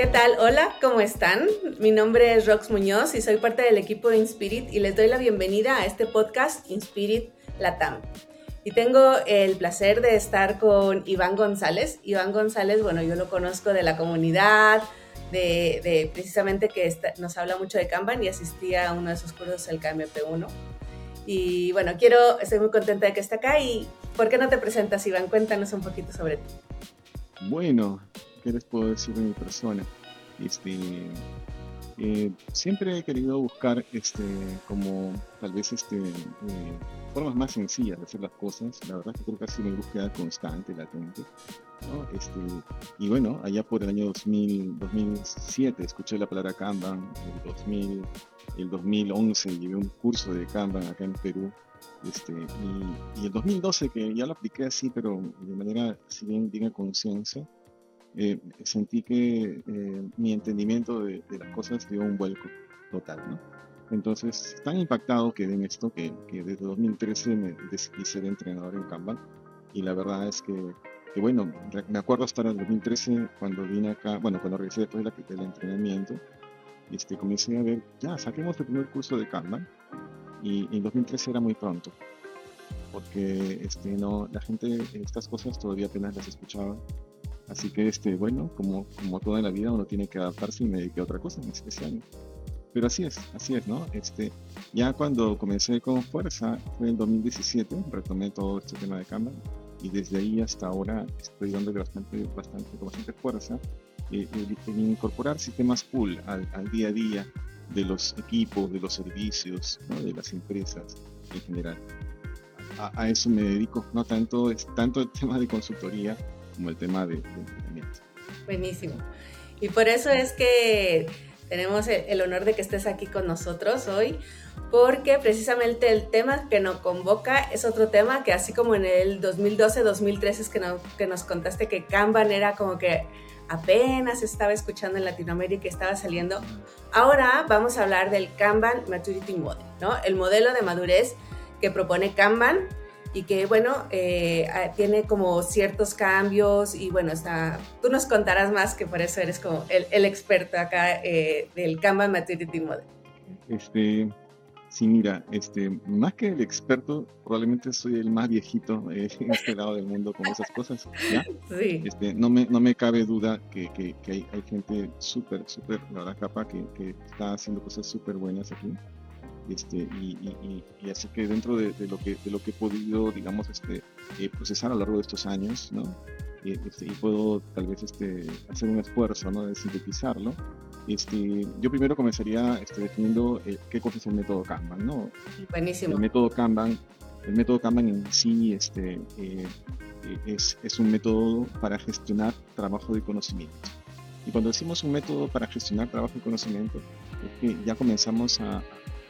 ¿Qué tal? Hola, ¿cómo están? Mi nombre es Rox Muñoz y soy parte del equipo de Inspirit y les doy la bienvenida a este podcast Inspirit Latam. Y tengo el placer de estar con Iván González. Iván González, bueno, yo lo conozco de la comunidad, de, precisamente que nos habla mucho de Kanban y asistía a uno de sus cursos, el KMP1. Y bueno, quiero, estoy muy contenta de que esté acá y ¿por qué no te presentas, Iván? Cuéntanos un poquito sobre ti. Bueno, ¿qué les puedo decir de mi persona? Este, eh, siempre he querido buscar este, como tal vez este, eh, formas más sencillas de hacer las cosas. La verdad que creo que ha sido una búsqueda constante, latente. Este, y bueno, allá por el año 2000, 2007 escuché la palabra Kanban, el, 2000, el 2011 llevé un curso de Kanban acá en Perú. Este, y, y el 2012 que ya lo apliqué así, pero de manera, si bien, bien a conciencia, eh, sentí que eh, mi entendimiento de, las cosas dio un vuelco total, ¿no? Entonces, tan impactado quedé en esto que, que desde 2013 me decidí ser entrenador en Kanban y la verdad es que, que, bueno, me acuerdo hasta el 2013 cuando vine acá, bueno, cuando regresé después de del entrenamiento, este, comencé a ver, ya, saquemos el primer curso de Kanban y, en 2013 era muy pronto porque este, no, la gente estas cosas todavía apenas las escuchaba Así que, este, bueno, como, como toda la vida uno tiene que adaptarse y me dediqué a otra cosa en este año. Pero así es, así es, ¿no? Este, ya cuando comencé con fuerza fue en 2017, retomé todo este tema de cámara y desde ahí hasta ahora estoy dándole bastante, bastante, bastante fuerza eh, en incorporar sistemas pool al, al, día a día de los equipos, de los servicios, ¿no? de las empresas en general. A, a, eso me dedico, no tanto, es, tanto el tema de consultoría, como el tema de, entrenamiento. Buenísimo. Y por eso es que tenemos el, honor de que estés aquí con nosotros hoy, porque precisamente el tema que nos convoca es otro tema que así como en el 2012-2013 es que, que nos contaste que Kanban era como que apenas estaba escuchando en Latinoamérica estaba saliendo, ahora vamos a hablar del Kanban Maturity Model, ¿no? El modelo de madurez que propone Kanban y que bueno, eh, ah, tiene como ciertos cambios y bueno, está, tú nos contarás más que por eso eres como el, el experto acá eh, del Kanban Maturity Model. Este, sí, mira, este, más que el experto, probablemente soy el más viejito eh, en este lado del mundo con esas cosas, ¿ya? Sí. Este, no, me, no me cabe duda que, que, que hay, hay, gente súper, súper, la verdad, capa, que, que está haciendo cosas súper buenas aquí. Este, y, así que dentro de, lo que, de lo que he podido, digamos, este, eh, procesar a lo largo de estos años, ¿no? Este, y puedo tal vez este, hacer un esfuerzo ¿no? de sintetizarlo. Este, yo primero comenzaría este, definiendo eh, qué cosa es el método Kanban. ¿no? Buenísimo. El método Kanban, el método Kanban en sí este, eh, es, es un método para gestionar trabajo de conocimiento. Y cuando decimos un método para gestionar trabajo de conocimiento, es que ya comenzamos a,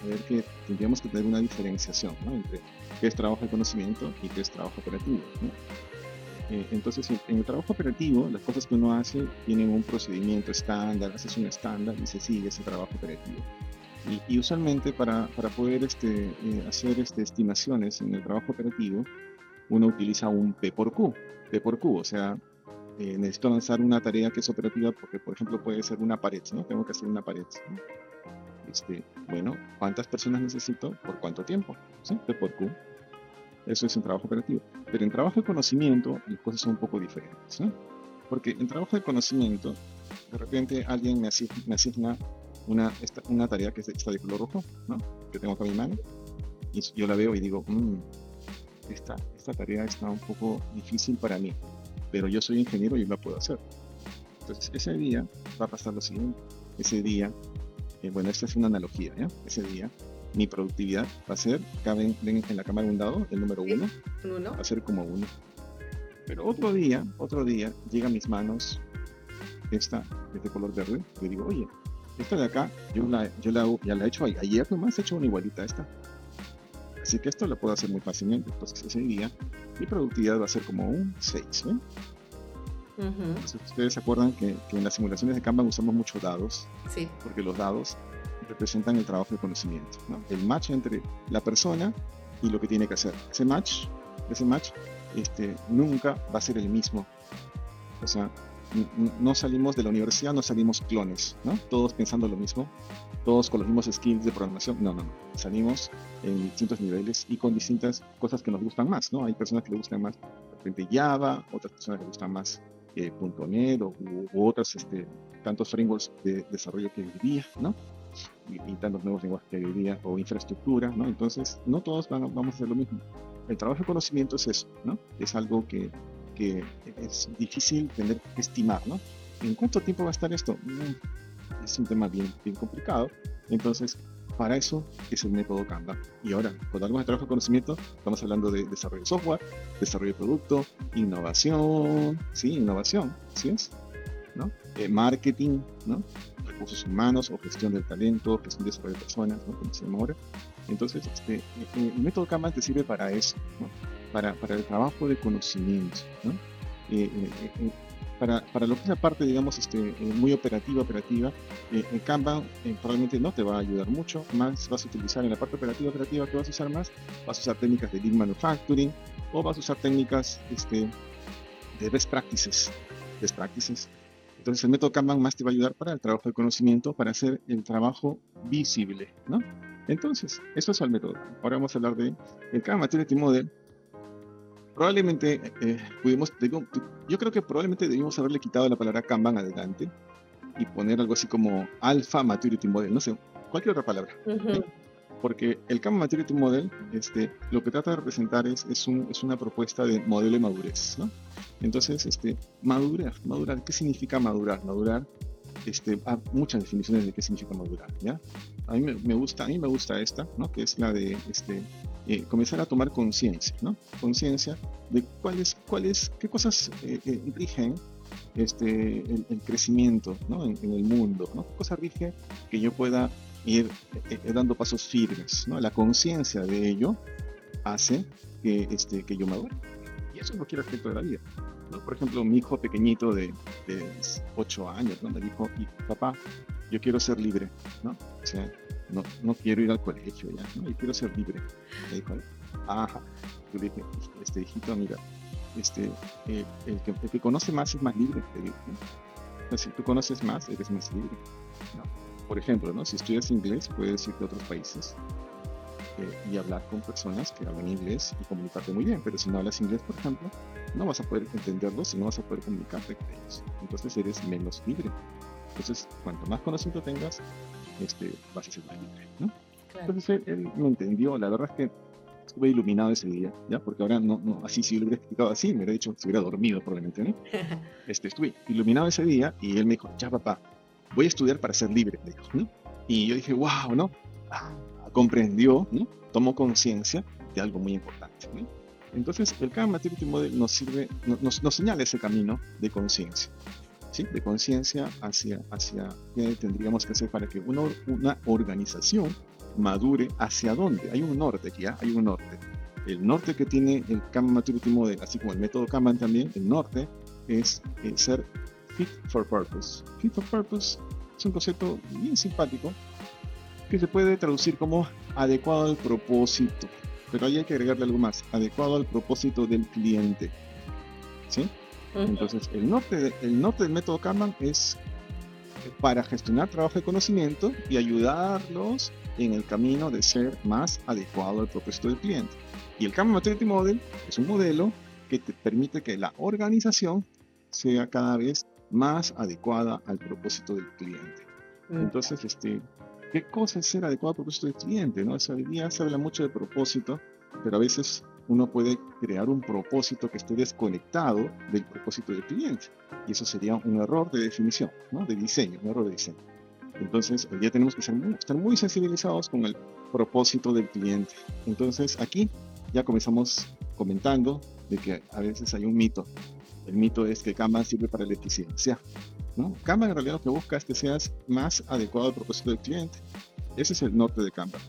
ver que tendríamos que tener una diferenciación ¿no? entre qué es trabajo de conocimiento y qué es trabajo operativo. Eh, entonces, en el trabajo operativo, las cosas que uno hace tienen un procedimiento estándar, haces un estándar y se sigue ese trabajo operativo. Y, usualmente para, para poder este, eh, hacer este, estimaciones en el trabajo operativo, uno utiliza un P por Q. P por Q, o sea, eh, necesito lanzar una tarea que es operativa porque, por ejemplo, puede ser una pared, ¿no? Tengo que hacer una pared. ¿no? Este, bueno, ¿cuántas personas necesito? ¿Por cuánto tiempo? ¿Sí? P por Q. Eso es un trabajo operativo. Pero en trabajo de conocimiento las cosas son un poco diferentes. Porque en trabajo de conocimiento, de repente alguien me asigna, una, una tarea que está de color rojo, ¿no? que tengo acá en mi mano, y yo la veo y digo, mmm, esta, esta tarea está un poco difícil para mí, pero yo soy ingeniero y la puedo hacer. Entonces, ese día va a pasar lo siguiente. Ese día eh, bueno, esta es una analogía, ¿ya? Ese día, mi productividad va a ser, cabe en, la cámara un dado, el número uno, uno, va a ser como uno. Pero otro día, otro día, llega a mis manos esta, de color verde, y digo, oye, esta de acá, yo la, yo la, ya la he hecho ayer nomás, he hecho una igualita a esta. Así que esto lo puedo hacer muy fácilmente. Entonces ese día mi productividad va a ser como un 6. ¿eh? Ustedes se acuerdan que, en las simulaciones de Kanban usamos muchos dados, sí. porque los dados representan el trabajo de conocimiento, ¿no? el match entre la persona y lo que tiene que hacer. Ese match, ese match este, nunca va a ser el mismo. O sea, no salimos de la universidad, no salimos clones, ¿no? Todos pensando lo mismo, todos con los mismos skills de programación. No, no, no. Salimos en distintos niveles y con distintas cosas que nos gustan más, ¿no? Hay personas que le gustan más de repente Java, otras personas que le gustan más eh, .NET o, u, otras, este, tantos frameworks de desarrollo que vivía, ¿no? Y, tantos nuevos lenguajes que vivía o infraestructura, ¿no? Entonces, no todos vamos a hacer lo mismo. El trabajo de conocimiento es eso, ¿no? Es algo que es difícil tener que estimar, ¿no? ¿En cuánto tiempo va a estar esto? Mm, es un tema bien complicado. Entonces, para eso es el método Canva. Y ahora, cuando hablamos de trabajo de conocimiento, estamos hablando de desarrollo de software, desarrollo de producto, innovación, sí, innovación, ¿sí? ¿No? Eh, marketing, ¿no? Recursos humanos o gestión del talento, gestión de desarrollo de personas, ¿no? Como se llama ahora. Entonces, este, eh, el método Kanban te sirve para eso, para, para el trabajo de conocimiento, ¿no? Eh, para, para, lo que es la parte, digamos, este, muy operativa, operativa, el Kanban probablemente no te va a ayudar mucho, más vas a utilizar en la parte operativa, operativa que vas a usar más, vas a usar técnicas de Lean Manufacturing o vas a usar técnicas este, de Best Practices, Best Practices. Entonces el método Kanban más te va a ayudar para el trabajo de conocimiento, para hacer el trabajo visible, ¿no? Entonces, eso es el método. Ahora vamos a hablar de el Kanban Maturity Model, probablemente eh, pudimos, yo creo que probablemente debimos haberle quitado la palabra Kanban adelante y poner algo así como Alpha Maturity Model, no sé, cualquier otra palabra. Porque el Kanban Maturity Model, este, lo que trata de representar es, es, un, es una propuesta de modelo de madurez, ¿no? Entonces, este, madurar, madurar, ¿qué significa madurar? Madurar, este, hay muchas definiciones de qué significa madurar, ¿ya? A mí me, gusta, a mí me gusta esta, ¿no? Que es la de, este, eh, comenzar a tomar conciencia, ¿no? Conciencia de cuáles, cuáles, qué cosas eh, eh, rigen este, el, crecimiento ¿no? en, el mundo, ¿no? ¿Qué cosas rige que yo pueda ir dando pasos firmes, ¿no? La conciencia de ello hace que, este, que yo madure. Y eso es cualquier aspecto de la vida. Por ejemplo, mi hijo pequeñito de, de 8 años, ¿no? Me dijo, papá, yo quiero ser libre, ¿no? O sea, no, no quiero ir al colegio ya, ¿no? Yo quiero ser libre. Me dijo, ajá. Yo le dije, este hijito, mira, este, eh, el, que, conoce más es más libre. ¿no? si tú conoces más, eres más libre. Por ejemplo, ¿no? si estudias inglés, puedes ir a otros países eh, y hablar con personas que hablan inglés y comunicarte muy bien. Pero si no hablas inglés, por ejemplo, no vas a poder entenderlos y no vas a poder comunicarte con ellos. Entonces eres menos libre. Entonces, cuanto más conocimiento tengas, este, vas a ser más libre, ¿no? Entonces él, me entendió, la verdad es que estuve iluminado ese día, ¿ya? Porque ahora no, no así si yo lo hubiera explicado así, me hubiera dicho, si hubiera dormido probablemente, ¿no? Este, estuve iluminado ese día y él me dijo, ya papá, voy a estudiar para ser libre, ¿no? Y yo dije, wow, ¿no? Ah, comprendió. Tomó conciencia de algo muy importante. Entonces, el Kama Maturity Model nos sirve, nos, señala ese camino de conciencia de conciencia hacia, hacia qué tendríamos que hacer para que una, organización madure hacia dónde. Hay un norte aquí, ¿ah? hay un norte. El norte que tiene el Kanban Maturity Model, así como el método Kanban también, el norte es eh, ser fit for purpose. Fit for purpose es un concepto bien simpático que se puede traducir como adecuado al propósito, pero ahí hay que agregarle algo más, adecuado al propósito del cliente. ¿Sí? Entonces, el norte, el norte del método Kanban es para gestionar trabajo de conocimiento y ayudarlos en el camino de ser más adecuado al propósito del cliente. Y el Kanban Maturity Model es un modelo que te permite que la organización sea cada vez más adecuada al propósito del cliente. Mm. Entonces, este, ¿qué cosa es ser adecuado al propósito del cliente? ¿no? O hoy día se habla mucho de propósito, pero a veces uno puede crear un propósito que esté desconectado del propósito del cliente. Y eso sería un error de definición, ¿no? de diseño, un error de diseño. Entonces, hoy día tenemos que ser muy, estar muy sensibilizados con el propósito del cliente. Entonces, aquí ya comenzamos comentando de que a veces hay un mito. El mito es que Kanban sirve para la eficiencia. ¿no? Kanban en realidad lo que busca es que seas más adecuado al propósito del cliente. Ese es el norte de Kanban.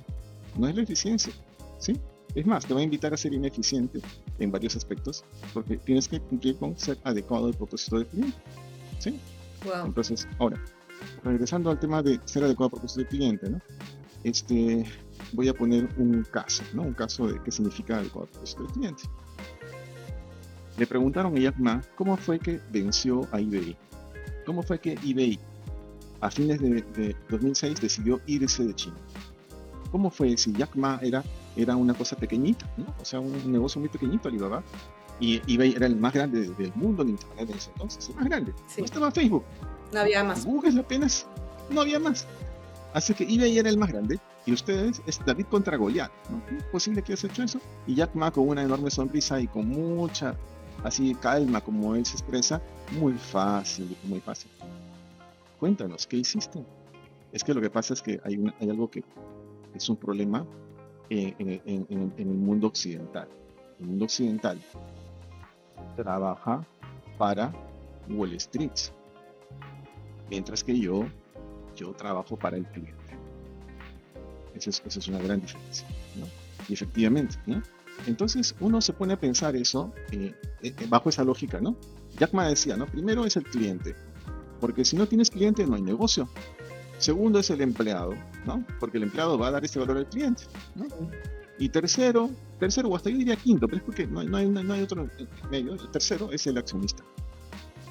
No es la eficiencia, ¿sí? Es más, te va a invitar a ser ineficiente en varios aspectos, porque tienes que cumplir con ser adecuado al propósito del cliente. ¿Sí? Entonces, ahora, regresando al tema de ser adecuado al propósito del cliente, ¿no? Este, voy a poner un caso, ¿no? Un caso de qué significa adecuado al propósito del cliente. Le preguntaron a Jack Ma cómo fue que venció a IBM, ¿Cómo fue que eBay a fines de, 2006 decidió irse de China? ¿Cómo fue si Jack Ma era, era una cosa pequeñita, ¿no? o sea, un negocio muy pequeñito Alibaba, y eBay era el más grande del mundo en Internet en ese entonces, el más grande. No estaba Facebook. No había más. Google apenas, no había más. Así que eBay era el más grande y ustedes es David contra Goliat. ¿no? ¿Es posible que haya hecho eso? Y Jack Ma con una enorme sonrisa y con mucha así calma como él se expresa, muy fácil, muy fácil. Cuéntanos, ¿qué hiciste? Es que lo que pasa es que hay, hay algo que es un problema en, en el mundo occidental. El mundo occidental trabaja para Wall Street, mientras que yo, yo trabajo para el cliente. Esa es, una gran diferencia. Y efectivamente, ¿no? Entonces uno se pone a pensar eso eh, eh, bajo esa lógica, ¿no? Jack Ma decía, ¿no? Primero es el cliente, porque si no tienes cliente no hay negocio. Segundo es el empleado, ¿no? Porque el empleado va a dar ese valor al cliente. Y tercero, tercero o hasta yo diría quinto, pero es porque no hay, otro medio. El tercero es el accionista.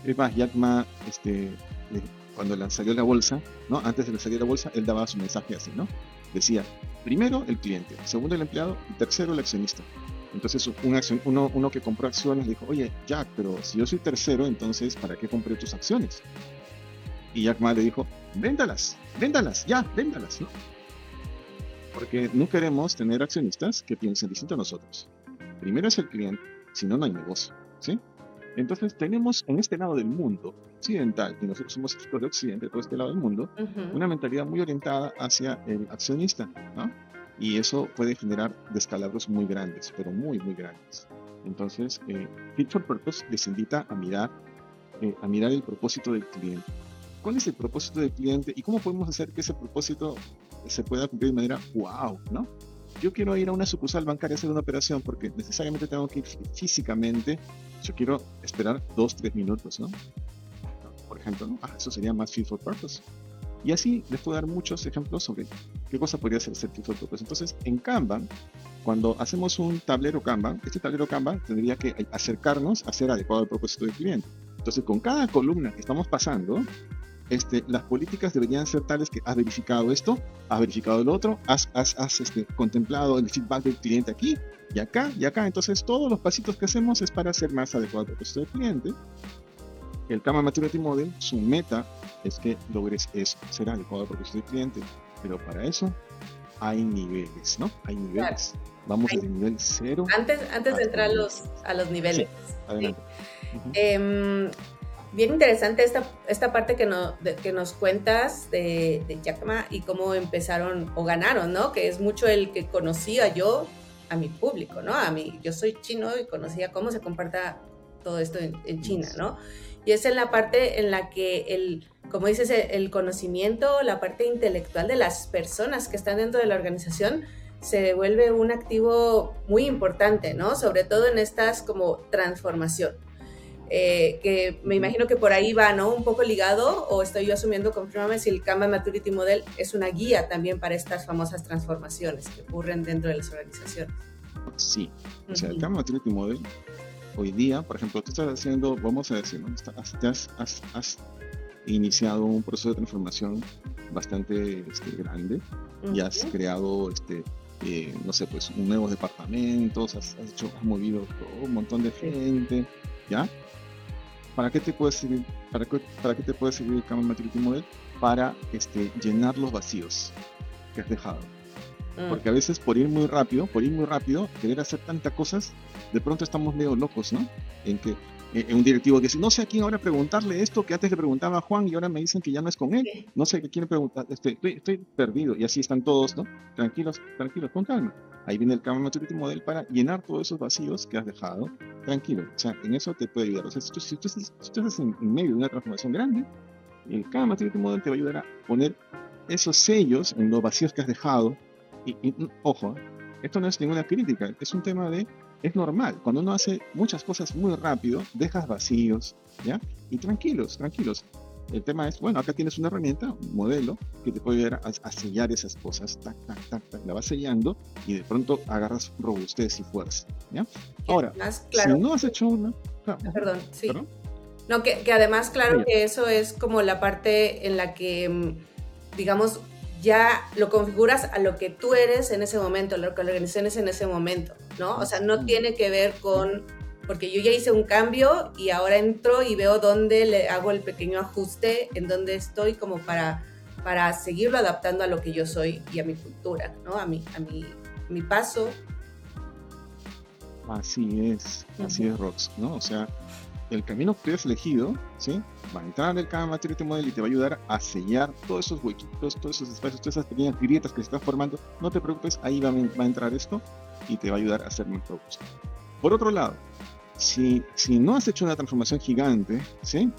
Es más, Jack Ma, este, cuando salió la bolsa, ¿no? Antes de que saliera la bolsa, él daba su mensaje así, ¿no? Decía, primero el cliente, segundo el empleado y tercero el accionista. Entonces un uno, uno, que compró acciones dijo, oye, Jack, pero si yo soy tercero, entonces ¿para qué compré tus acciones? Y Jack Ma le dijo, véndalas, véndalas, ya, véndalas, ¿no? Porque no queremos tener accionistas que piensen distinto a nosotros. Primero es el cliente, si no, no hay negocio, ¿sí? Entonces tenemos en este lado del mundo occidental, y nosotros somos de Occidente, todo este lado del mundo, una mentalidad muy orientada hacia el accionista, ¿no? Y eso puede generar descalabros muy grandes, pero muy, muy grandes. Entonces, eh, Fit for Purpose les invita a mirar, eh, a mirar el propósito del cliente. ¿Cuál es el propósito del cliente y cómo podemos hacer que ese propósito se pueda cumplir de manera wow, ¿no? Yo quiero ir a una sucursal bancaria a hacer una operación porque necesariamente tengo que ir físicamente, yo quiero esperar dos, tres minutos, ¿no? Por ejemplo, ¿no? Ah, eso sería más fit for purpose. Y así les puedo dar muchos ejemplos sobre qué cosa podría ser fit for purpose. Entonces, en Kanban, cuando hacemos un tablero Kanban, este tablero Kanban tendría que acercarnos a ser adecuado al propósito del cliente. Entonces, con cada columna que estamos pasando, este, las políticas deberían ser tales que has verificado esto, has verificado el otro, has, este, contemplado el feedback del cliente aquí y acá y acá. Entonces todos los pasitos que hacemos es para ser más adecuado al propósito del cliente. El Kama Maturity Model, su meta es que logres eso, ser adecuado al propósito del cliente. Pero para eso hay niveles, ¿no? Hay niveles. Vamos desde el nivel cero. Antes, antes de entrar a los, a los niveles. adelante bien interesante esta, esta parte que, no, que nos cuentas de, de Jack Ma y cómo empezaron o ganaron, ¿no? Que es mucho el que conocía yo a mi público, ¿no? A mí, yo soy chino y conocía cómo se comporta todo esto en, China, ¿no? Y es en la parte en la que el, como dices, el, conocimiento, la parte intelectual de las personas que están dentro de la organización se vuelve un activo muy importante, ¿no? Sobre todo en estas como transformación. Eh, que me imagino que por ahí va, ¿no? Un poco ligado, o estoy yo asumiendo, confírmame si el Kanban Maturity Model es una guía también para estas famosas transformaciones que ocurren dentro de las organizaciones. Sí, o sea, el Kanban Maturity Model, hoy día, por ejemplo, tú estás haciendo, vamos a decir, ¿no? has, has, iniciado un proceso de transformación bastante este, grande y has creado este, eh, no sé, pues nuevos departamentos, has, hecho, has movido un montón de gente, ¿ya? ¿Para qué te puede servir? ¿Para qué, para qué te puede servir el Kanban Maturity Model? Para este, llenar los vacíos que has dejado. Mm. Porque a veces por ir muy rápido, por ir muy rápido, querer hacer tantas cosas, de pronto estamos medio locos, ¿no? En que en un directivo que dice, no sé a quién ahora preguntarle esto que antes le preguntaba a Juan y ahora me dicen que ya no es con él, no sé qué quiere preguntar, estoy, estoy, perdido y así están todos, ¿no? Tranquilos, tranquilos, con calma. Ahí viene el Kanban Maturity Model para llenar todos esos vacíos que has dejado, tranquilo, o sea, en eso te puede ayudar. O sea, si tú, si tú, estás en, medio de una transformación grande, el Kanban Maturity Model te va a ayudar a poner esos sellos en los vacíos que has dejado. Y, y ojo, esto no es ninguna crítica, es un tema de es normal. Cuando uno hace muchas cosas muy rápido, dejas vacíos, ¿ya? Y tranquilos, tranquilos. El tema es, bueno, acá tienes una herramienta, un modelo, que te puede ayudar a, sellar esas cosas, tac, tac, tac, tac, la vas sellando y de pronto agarras robustez y fuerza, ¿ya? Ahora, si no has hecho una... perdón, sí. No, que, que además, claro que eso es como la parte en la que, mm, digamos, ya lo configuras a lo que tú eres en ese momento, lo que la organización es en ese momento, ¿no? O sea, no tiene que ver con, porque yo ya hice un cambio y ahora entro y veo dónde le hago el pequeño ajuste, en dónde estoy como para, para seguirlo adaptando a lo que yo soy y a mi cultura, ¿no? A mi, a mi, mi paso. Así es, así es, Rox, ¿no? O sea, el camino que has elegido, ¿sí? Va a entrar el Kama Maturity Model y te va a ayudar a sellar todos esos huequitos, todos esos espacios, todas esas pequeñas grietas que se están formando. No te preocupes, ahí va, a entrar esto y te va a ayudar a ser más robusto. Por otro lado, si, si no has hecho una transformación gigante, ¿sí?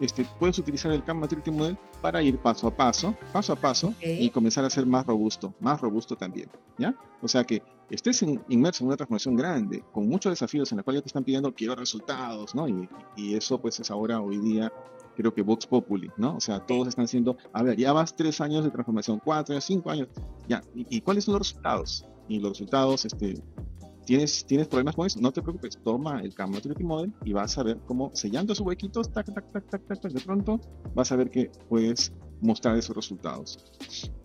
Este, puedes utilizar el Kama Maturity Model para ir paso a paso, paso a paso, y comenzar a ser más robusto, más robusto también, ¿ya? O sea que estés inmerso en una transformación grande, con muchos desafíos en la cual ya te están pidiendo quiero resultados, ¿no? Y, y, eso pues es ahora, hoy día, creo que Vox Populi, ¿no? O sea, todos están diciendo, a ver, ya vas tres años de transformación, cuatro cinco años, ya, ¿y, cuáles son los resultados? Y los resultados, este, ¿tienes, tienes problemas con eso? No te preocupes, toma el Camera Model y vas a ver cómo sellando sus huequitos, tac, tac, tac, tac, tac, de pronto vas a ver que puedes mostrar esos resultados.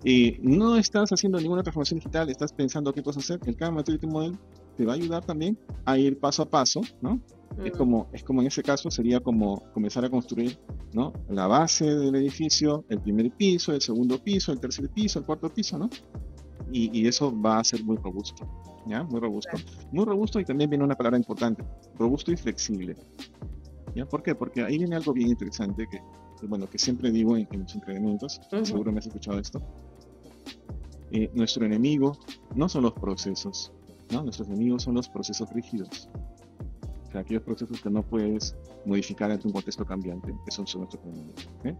Y no estás haciendo ninguna transformación digital, estás pensando qué puedes hacer, el Canva Maturity Model te va a ayudar también a ir paso a paso, ¿no? Es, mm. como, es como en ese caso sería como comenzar a construir ¿no? la base del edificio, el primer piso, el segundo piso, el tercer piso, el cuarto piso, ¿no? Y, y eso va a ser muy robusto, ¿ya? Muy robusto. Muy robusto y también viene una palabra importante, robusto y flexible. ¿Ya? ¿Por qué? Porque ahí viene algo bien interesante que bueno, que siempre digo en, mis entrenamientos, seguro me has escuchado esto, eh, nuestro enemigo no son los procesos, ¿no? Nuestros enemigos son los procesos rígidos. O sea, aquellos procesos que no puedes modificar ante un contexto cambiante, esos son nuestros enemigos. ¿eh?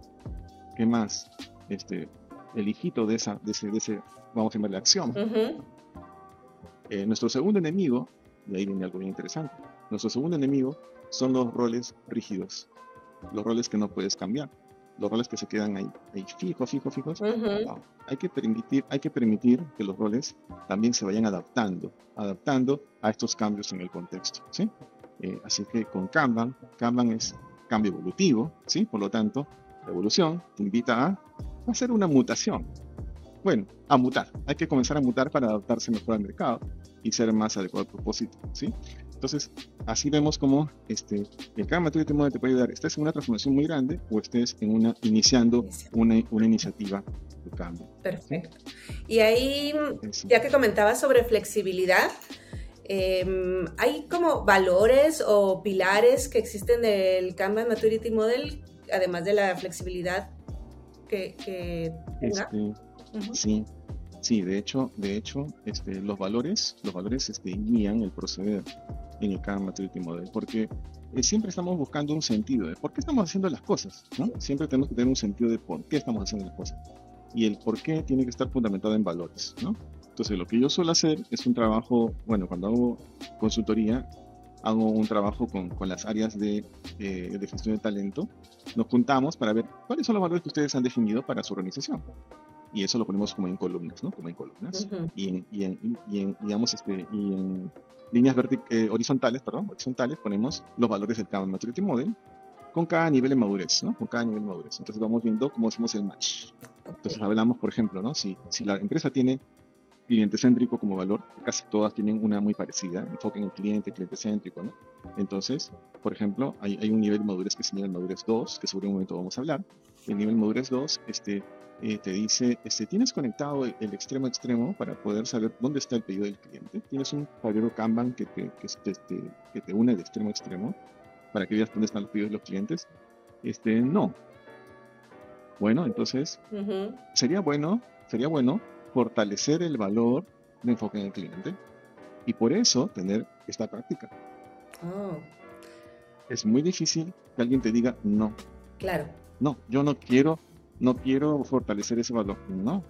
¿Qué más? Este, el hijito de, esa, de, ese, de ese, vamos a llamarle acción. Eh, nuestro segundo enemigo, y ahí viene algo bien interesante, nuestro segundo enemigo son los roles rígidos los roles que no puedes cambiar, los roles que se quedan ahí, ahí fijos, fijos, fijos. Hay, que permitir, hay que permitir que los roles también se vayan adaptando, adaptando a estos cambios en el contexto. ¿sí? Eh, así que con Kanban, Kanban es cambio evolutivo, ¿sí? por lo tanto, la evolución te invita a hacer una mutación. Bueno, a mutar. Hay que comenzar a mutar para adaptarse mejor al mercado y ser más adecuado al propósito. ¿sí? Entonces, así vemos cómo este, el Karma Maturity Model te puede ayudar. Estés en una transformación muy grande o estés en una, iniciando una, una iniciativa de cambio. Perfecto. Y ahí, ya que comentabas sobre flexibilidad, em, ¿hay como valores o pilares que existen del Kanban Maturity Model, además de la flexibilidad que, que este, Sí, sí, de hecho, de hecho, este, los valores, los valores este, guían el proceder en el Karma Maturity Model, porque eh, siempre estamos buscando un sentido de por qué estamos haciendo las cosas, ¿no? Siempre tenemos que tener un sentido de por qué estamos haciendo las cosas. Y el por qué tiene que estar fundamentado en valores, ¿no? Entonces, lo que yo suelo hacer es un trabajo, bueno, cuando hago consultoría, hago un trabajo con, con las áreas de, eh, de, gestión de talento. Nos juntamos para ver cuáles son los valores que ustedes han definido para su organización. Y eso lo ponemos como en columnas, ¿no? Como en columnas. y, en, y, en, y, en, digamos, este, y en líneas eh, horizontales, perdón, horizontales, ponemos los valores del Kanban Maturity Model con cada nivel de madurez, ¿no? Con cada nivel de madurez. Entonces vamos viendo cómo hacemos el match. Entonces hablamos, por ejemplo, ¿no? Si, si la empresa tiene cliente céntrico como valor, casi todas tienen una muy parecida, enfoque en el cliente, cliente céntrico, ¿no? Entonces, por ejemplo, hay, hay un nivel de madurez que el nivel madurez 2, que sobre un momento vamos a hablar. El nivel madurez 2 este, eh, te dice, este, tienes conectado el, extremo a extremo para poder saber dónde está el pedido del cliente. Tienes un tablero Kanban que te, que, este, que te une de extremo a extremo para que veas dónde están los pedidos de los clientes. Este, no. Bueno, entonces, sería bueno, sería bueno fortalecer el valor de enfoque en el cliente y por eso tener esta práctica. Oh. Es muy difícil que alguien te diga no. Claro. No, yo no quiero no quiero fortalecer ese valor. No,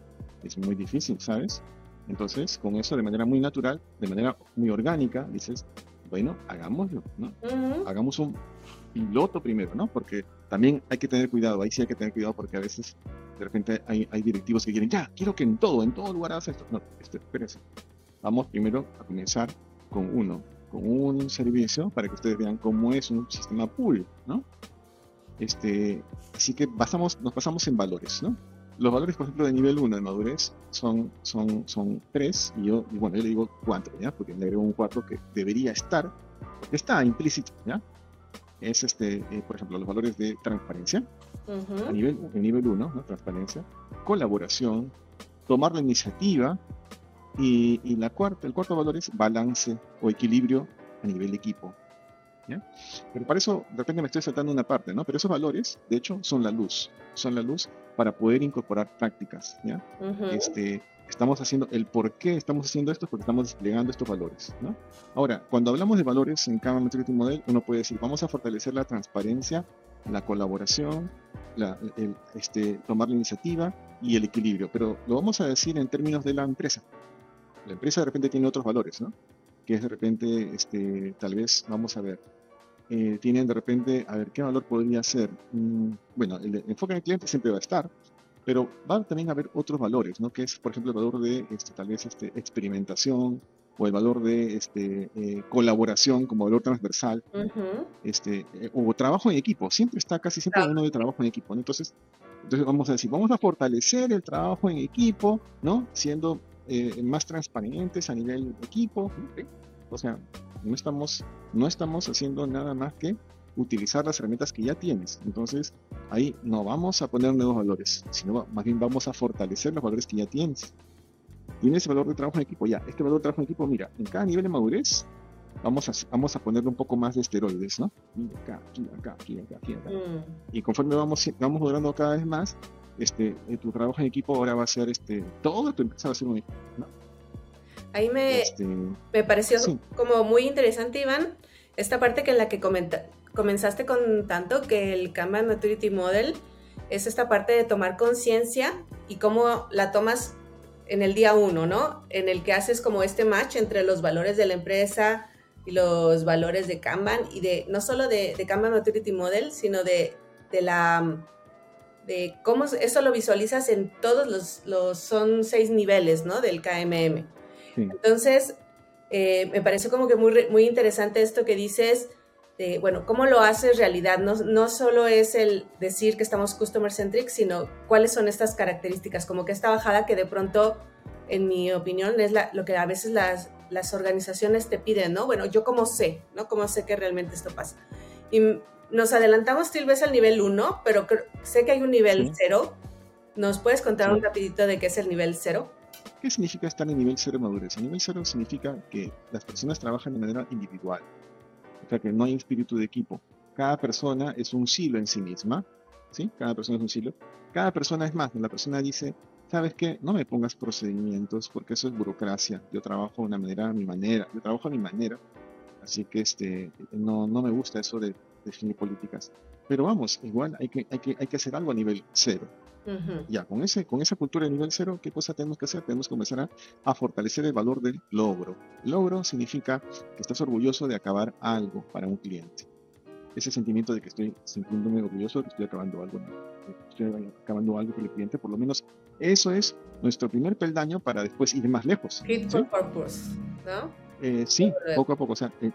es muy difícil, ¿sabes? Entonces, con eso de manera muy natural, de manera muy orgánica, dices, bueno, hagámoslo, ¿no? Hagamos un piloto primero, ¿no? Porque también hay que tener cuidado, ahí sí hay que tener cuidado porque a veces de repente hay, hay directivos que quieren, ya, quiero que en todo, en todo lugar hagas esto. No, este, espérense. Vamos primero a comenzar con uno, con un servicio para que ustedes vean cómo es un sistema pool, ¿no? Este, así que basamos, nos basamos en valores, ¿no? Los valores, por ejemplo, de nivel 1 de madurez son, son, son 3, y yo, bueno, yo le digo 4, ¿ya? Porque le agrego un 4 que debería estar, porque está implícito, ¿ya? Es, este, eh, por ejemplo, los valores de transparencia, a nivel, en nivel 1, ¿no? Transparencia, colaboración, tomar la iniciativa, y, y, la cuarta, el cuarto valor es balance o equilibrio a nivel equipo. Pero para eso, de repente me estoy saltando una parte, ¿no? Pero esos valores, de hecho, son la luz. Son la luz para poder incorporar prácticas, ¿ya? este, estamos haciendo, el por qué estamos haciendo esto es porque estamos desplegando estos valores, ¿no? Ahora, cuando hablamos de valores en Kanban Maturity Model, uno puede decir, vamos a fortalecer la transparencia, la colaboración, la, el, este, tomar la iniciativa y el equilibrio, pero lo vamos a decir en términos de la empresa. La empresa de repente tiene otros valores, ¿no? Que es de repente, este, tal vez, vamos a ver, eh, tienen de repente, a ver, ¿qué valor podría ser? Mm, bueno, el, enfoque en el cliente siempre va a estar, pero va también a haber otros valores, ¿no? Que es, por ejemplo, el valor de, este, tal vez, este, experimentación o el valor de este, eh, colaboración como valor transversal, este, eh, o trabajo en equipo. Siempre está casi siempre uno de trabajo en equipo. Entonces, entonces, vamos a decir, vamos a fortalecer el trabajo en equipo, ¿no? Siendo más transparentes a nivel equipo. O sea, no estamos, no estamos haciendo nada más que utilizar las herramientas que ya tienes. Entonces, ahí no vamos a poner nuevos valores, sino más bien vamos a fortalecer los valores que ya tienes. Tienes valor de trabajo en equipo, ya. Este valor de trabajo en equipo, mira, en cada nivel de madurez, vamos a, vamos a ponerle un poco más de esteroides, ¿no? acá, aquí, acá, aquí, acá, aquí, acá. Mm. Y conforme vamos, vamos logrando cada vez más, este, eh, tu trabajo en equipo ahora va a ser, este, todo tu empresa va a ser un equipo, ¿no? Ahí me, este, me pareció como muy interesante, Iván, esta parte que en la que comenzaste con tanto que el Kanban Maturity Model es esta parte de tomar conciencia y cómo la tomas en el día uno, ¿no? En el que haces como este match entre los valores de la empresa y los valores de Kanban y de no solo de, de Kanban Maturity Model, sino de, de la de cómo eso lo visualizas en todos los, los son seis niveles, ¿no? Del KMM. Entonces, eh, me pareció como que muy, muy interesante esto que dices, de, bueno, cómo lo haces realidad. No, no solo es el decir que estamos customer centric, sino cuáles son estas características, como que esta bajada que de pronto, en mi opinión, es la, lo que a veces las, las organizaciones te piden, ¿no? Bueno, yo como sé, ¿no? ¿Cómo sé que realmente esto pasa? Y nos adelantamos tal vez al nivel 1, pero sé que hay un nivel 0. ¿Nos puedes contar un rapidito de qué es el nivel 0? ¿Qué significa estar en nivel cero madurez? El nivel cero significa que las personas trabajan de manera individual, o sea que no hay espíritu de equipo. Cada persona es un silo en sí misma, ¿sí? Cada persona es un silo. Cada persona es más, la persona dice, ¿sabes qué? No me pongas procedimientos porque eso es burocracia. Yo trabajo de una manera, a mi manera, yo trabajo a mi manera. Así que este, no, no me gusta eso de definir políticas. Pero vamos, igual hay que, hay que, hay que hacer algo a nivel cero. Ya, con, ese, con esa cultura de nivel cero, ¿qué cosa tenemos que hacer? Tenemos que comenzar a, fortalecer el valor del logro. Logro significa que estás orgulloso de acabar algo para un cliente. Ese sentimiento de que estoy sintiéndome orgulloso de que estoy acabando algo, estoy acabando algo con el cliente, por lo menos eso es nuestro primer peldaño para después ir más lejos. Fit for purpose, ¿no? Eh, sí, poco a poco. O sea, eh,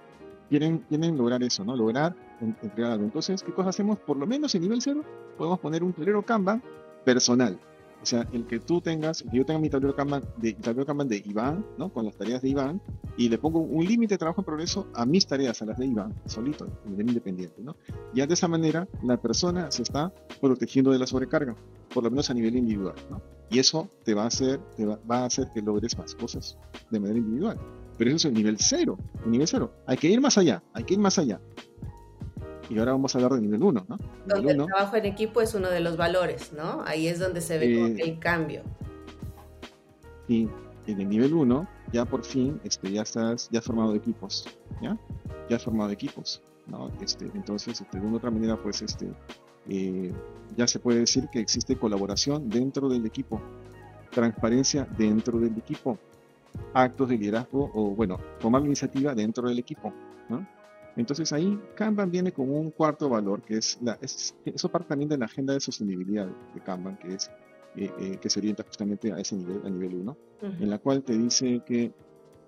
quieren, quieren lograr eso, ¿no? Lograr entregar algo. Entonces, ¿qué cosa hacemos? Por lo menos en nivel cero, podemos poner un tablero Kanban personal. O sea, el que tú tengas, que yo tenga mi tablero Kanban de, tablero Kanban de Iván, ¿no? Con las tareas de Iván, y le pongo un límite de trabajo en progreso a mis tareas, a las de Iván, solito, de nivel independiente, ¿no? Ya de esa manera, la persona se está protegiendo de la sobrecarga, por lo menos a nivel individual, ¿no? Y eso te va a hacer, te va, va a hacer que logres más cosas de manera individual. Pero eso es el nivel cero, el nivel cero. Hay que ir más allá, hay que ir más allá. Y ahora vamos a hablar de nivel 1, ¿no? donde el trabajo en equipo es uno de los valores, ¿no? Ahí es donde se ve eh, el cambio. Y en el nivel 1 ya por fin este, ya estás, ya has formado equipos, ¿ya? Ya has formado equipos, ¿no? Este, entonces, este, de una otra manera, pues, este, eh, ya se puede decir que existe colaboración dentro del equipo, transparencia dentro del equipo, actos de liderazgo o, bueno, tomar iniciativa dentro del equipo, ¿no? Entonces ahí Kanban viene con un cuarto valor, que es, la, eso parte también de la agenda de sostenibilidad de Kanban, que es eh, eh, que se orienta justamente a ese nivel, a nivel 1, en la cual te dice que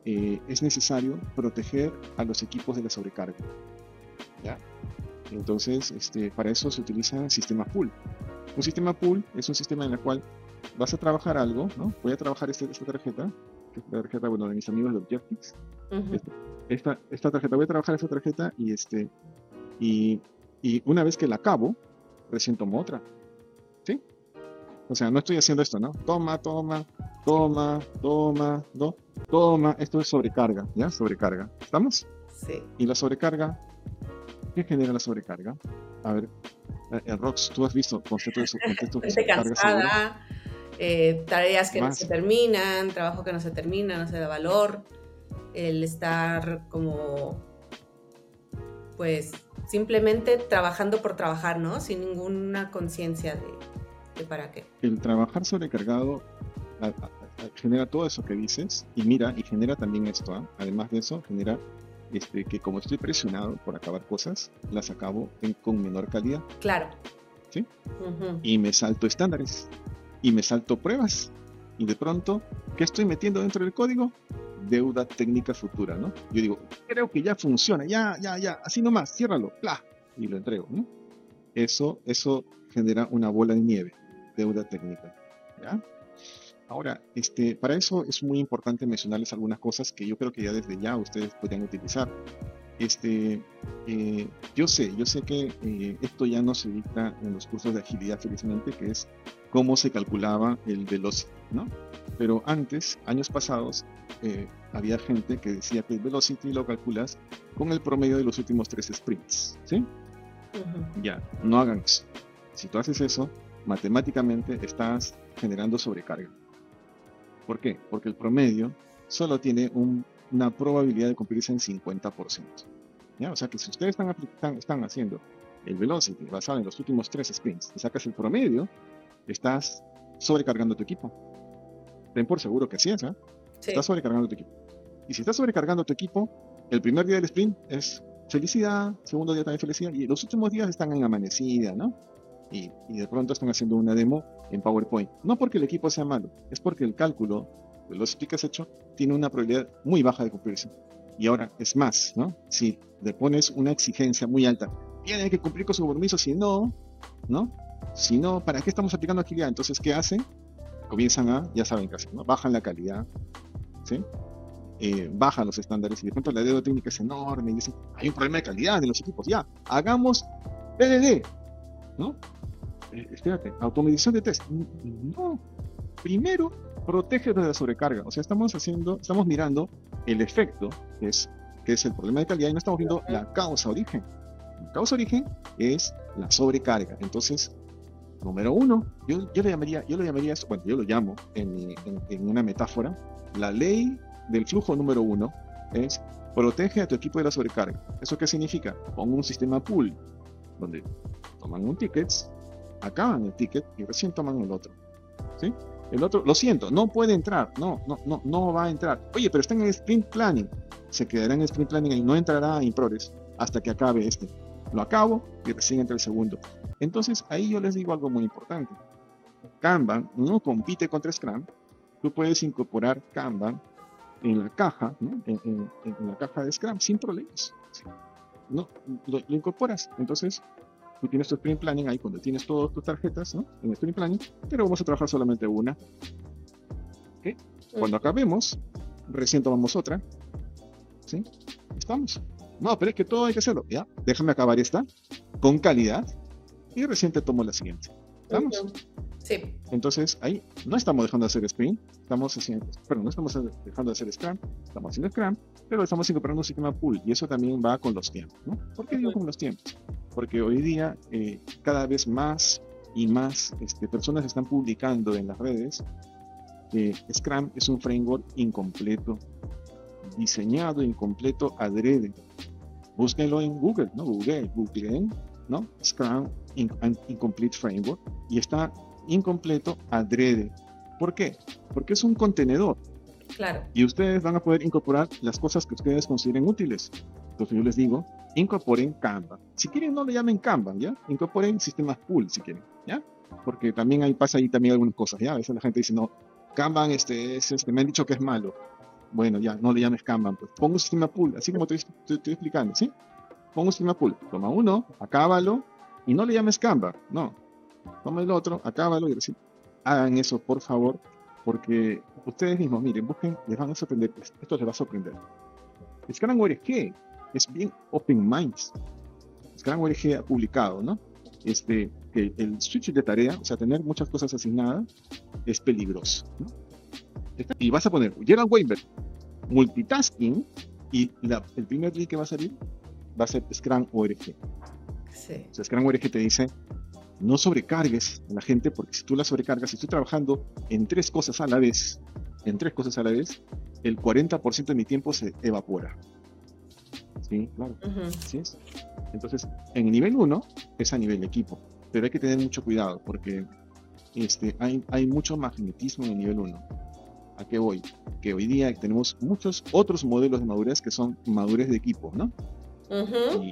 eh, es necesario proteger a los equipos de la sobrecarga. ¿ya? Entonces, este, para eso se utiliza sistema pool. Un sistema pool es un sistema en el cual vas a trabajar algo, ¿no? Voy a trabajar este, esta tarjeta, es tarjeta, bueno, de mis amigos de Objectives. esta, esta, tarjeta, voy a trabajar esta tarjeta y este, y, y una vez que la acabo, recién tomo otra. ¿Sí? O sea, no estoy haciendo esto, ¿no? Toma, toma, toma, toma, no, toma. Esto es sobrecarga, ¿ya? Sobrecarga. ¿Estamos? Sí. Y la sobrecarga, ¿qué genera la sobrecarga? A ver, en eh, Rox, tú has visto conceptos de cansada, eh, tareas que no se terminan, trabajo que no se termina, no se da valor, el estar como, pues, simplemente trabajando por trabajar, ¿no? Sin ninguna conciencia de, para qué. El trabajar sobrecargado genera todo eso que dices y mira, y genera también esto, ¿ah? además de eso, genera este, que como estoy presionado por acabar cosas, las acabo con menor calidad. Claro. ¿Sí? Y me salto estándares, y me salto pruebas, y de pronto, ¿qué estoy metiendo dentro del código? Deuda técnica futura, ¿no? Yo digo, creo que ya funciona, ya, ya, ya, así nomás, ciérralo, ¡pla! Y lo entrego, ¿no? Eso, eso genera una bola de nieve, deuda técnica, ¿ya? Ahora, este, para eso es muy importante mencionarles algunas cosas que yo creo que ya desde ya ustedes podrían utilizar. Este, eh, yo sé, yo sé que eh, esto ya no se dicta en los cursos de agilidad, felizmente, que es cómo se calculaba el velocity, ¿no? Pero antes, años pasados, eh, había gente que decía que el velocity lo calculas con el promedio de los últimos tres sprints, ¿sí? Ya, no hagan eso. Si tú haces eso, matemáticamente estás generando sobrecarga. ¿Por qué? Porque el promedio solo tiene una probabilidad de cumplirse en 50%. ¿ya? O sea que si ustedes están, están, haciendo el velocity basado en los últimos tres sprints y sacas el promedio, estás sobrecargando tu equipo. Ten por seguro que así es, ¿eh? Estás sobrecargando tu equipo. Y si estás sobrecargando tu equipo, el primer día del sprint es felicidad, segundo día también felicidad, y los últimos días están en amanecida, ¿no? y, de pronto están haciendo una demo en PowerPoint. No porque el equipo sea malo, es porque el cálculo de los que has hecho tiene una probabilidad muy baja de cumplirse. Y ahora, es más, ¿no? Si le pones una exigencia muy alta, tiene que cumplir con su compromiso, si no, ¿no? Si no, ¿para qué estamos aplicando agilidad? Entonces, ¿qué hacen? Comienzan a, ya saben qué hacen, ¿no? Bajan la calidad, ¿sí? Eh, bajan los estándares y de pronto la deuda técnica es enorme y dicen, hay un problema de calidad en los equipos, ya, hagamos PDD, ¿no? Eh, espérate, automatización de test. No, primero protege de la sobrecarga. O sea, estamos haciendo, estamos mirando el efecto, que es, que es el problema de calidad, y no estamos viendo la causa origen. La causa origen es la sobrecarga. Entonces, número uno, yo, yo le llamaría, yo lo llamaría, bueno, yo lo llamo en, en una metáfora, la ley del flujo número uno es protege a tu equipo de la sobrecarga. ¿Eso qué significa? Pon un sistema pool, donde toman un ticket, acaban el ticket y recién toman el otro. ¿Sí? El otro, lo siento, no puede entrar, no, no, no, no va a entrar. Oye, pero está en el sprint planning. Se quedará en el sprint planning y no entrará en progress hasta que acabe este. Lo acabo y recién entra el segundo. Entonces, ahí yo les digo algo muy importante. Kanban no compite contra Scrum. Tú puedes incorporar Kanban en la caja, ¿no? en, la caja de Scrum sin problemas. No, lo incorporas. Entonces, tú tienes tu sprint planning ahí cuando tienes todas tus tarjetas ¿no? en sprint planning, pero vamos a trabajar solamente una. ¿Okay? Cuando acabemos, recién tomamos otra. ¿Sí? Estamos. No, pero es que todo hay que hacerlo. Ya, déjame acabar esta con calidad y recién te tomo la siguiente. ¿Estamos? Sí. Entonces, ahí no estamos dejando de hacer sprint, estamos haciendo, perdón, no estamos dejando de hacer Scrum, estamos haciendo Scrum, pero estamos incorporando un sistema pool y eso también va con los tiempos, ¿no? ¿Por qué digo con los tiempos? porque hoy día eh, cada vez más y más este, personas están publicando en las redes que Scrum es un framework incompleto, diseñado incompleto adrede. Búsquenlo en Google, ¿no? Google, Google, ¿no? Scrum Incomplete Framework y está incompleto adrede. ¿Por qué? Porque es un contenedor. Claro. Y ustedes van a poder incorporar las cosas que ustedes consideren útiles. Entonces yo les digo, incorporen Kanban. Si quieren, no le llamen Kanban, ¿ya? Incorporen sistemas pool, si quieren, ¿ya? Porque también ahí pasa ahí también algunas cosas, ¿ya? A veces la gente dice, no, Kanban este, es, este, me han dicho que es malo. Bueno, ya, no le llames Kanban, pues pongo un sistema pool, así como te, estoy explicando, ¿sí? pon un schema pool. Toma uno, acábalo y no le llames Canva. No. Toma el otro, acábalo y recién. Hagan eso, por favor, porque ustedes mismos, miren, busquen, les van a sorprender. Esto les va a sorprender. Scrum ORG es bien open minds. Scrum ORG ha publicado, ¿no? Este, que el switch de tarea, o sea, tener muchas cosas asignadas, es peligroso, ¿no? Y vas a poner Gerald Weinberg, multitasking, y el primer link que va a salir va a ser Scrum ORG. Sí. O sea, Scrum ORG te dice, no sobrecargues a la gente, porque si tú la sobrecargas, si estoy trabajando en tres cosas a la vez, en tres cosas a la vez, el 40% de mi tiempo se evapora. Sí, claro. Así es. Entonces, en nivel 1 es a nivel equipo, pero hay que tener mucho cuidado porque este, hay, hay mucho magnetismo en el nivel 1. ¿A qué voy? Que hoy día tenemos muchos otros modelos de madurez que son madurez de equipo, ¿no?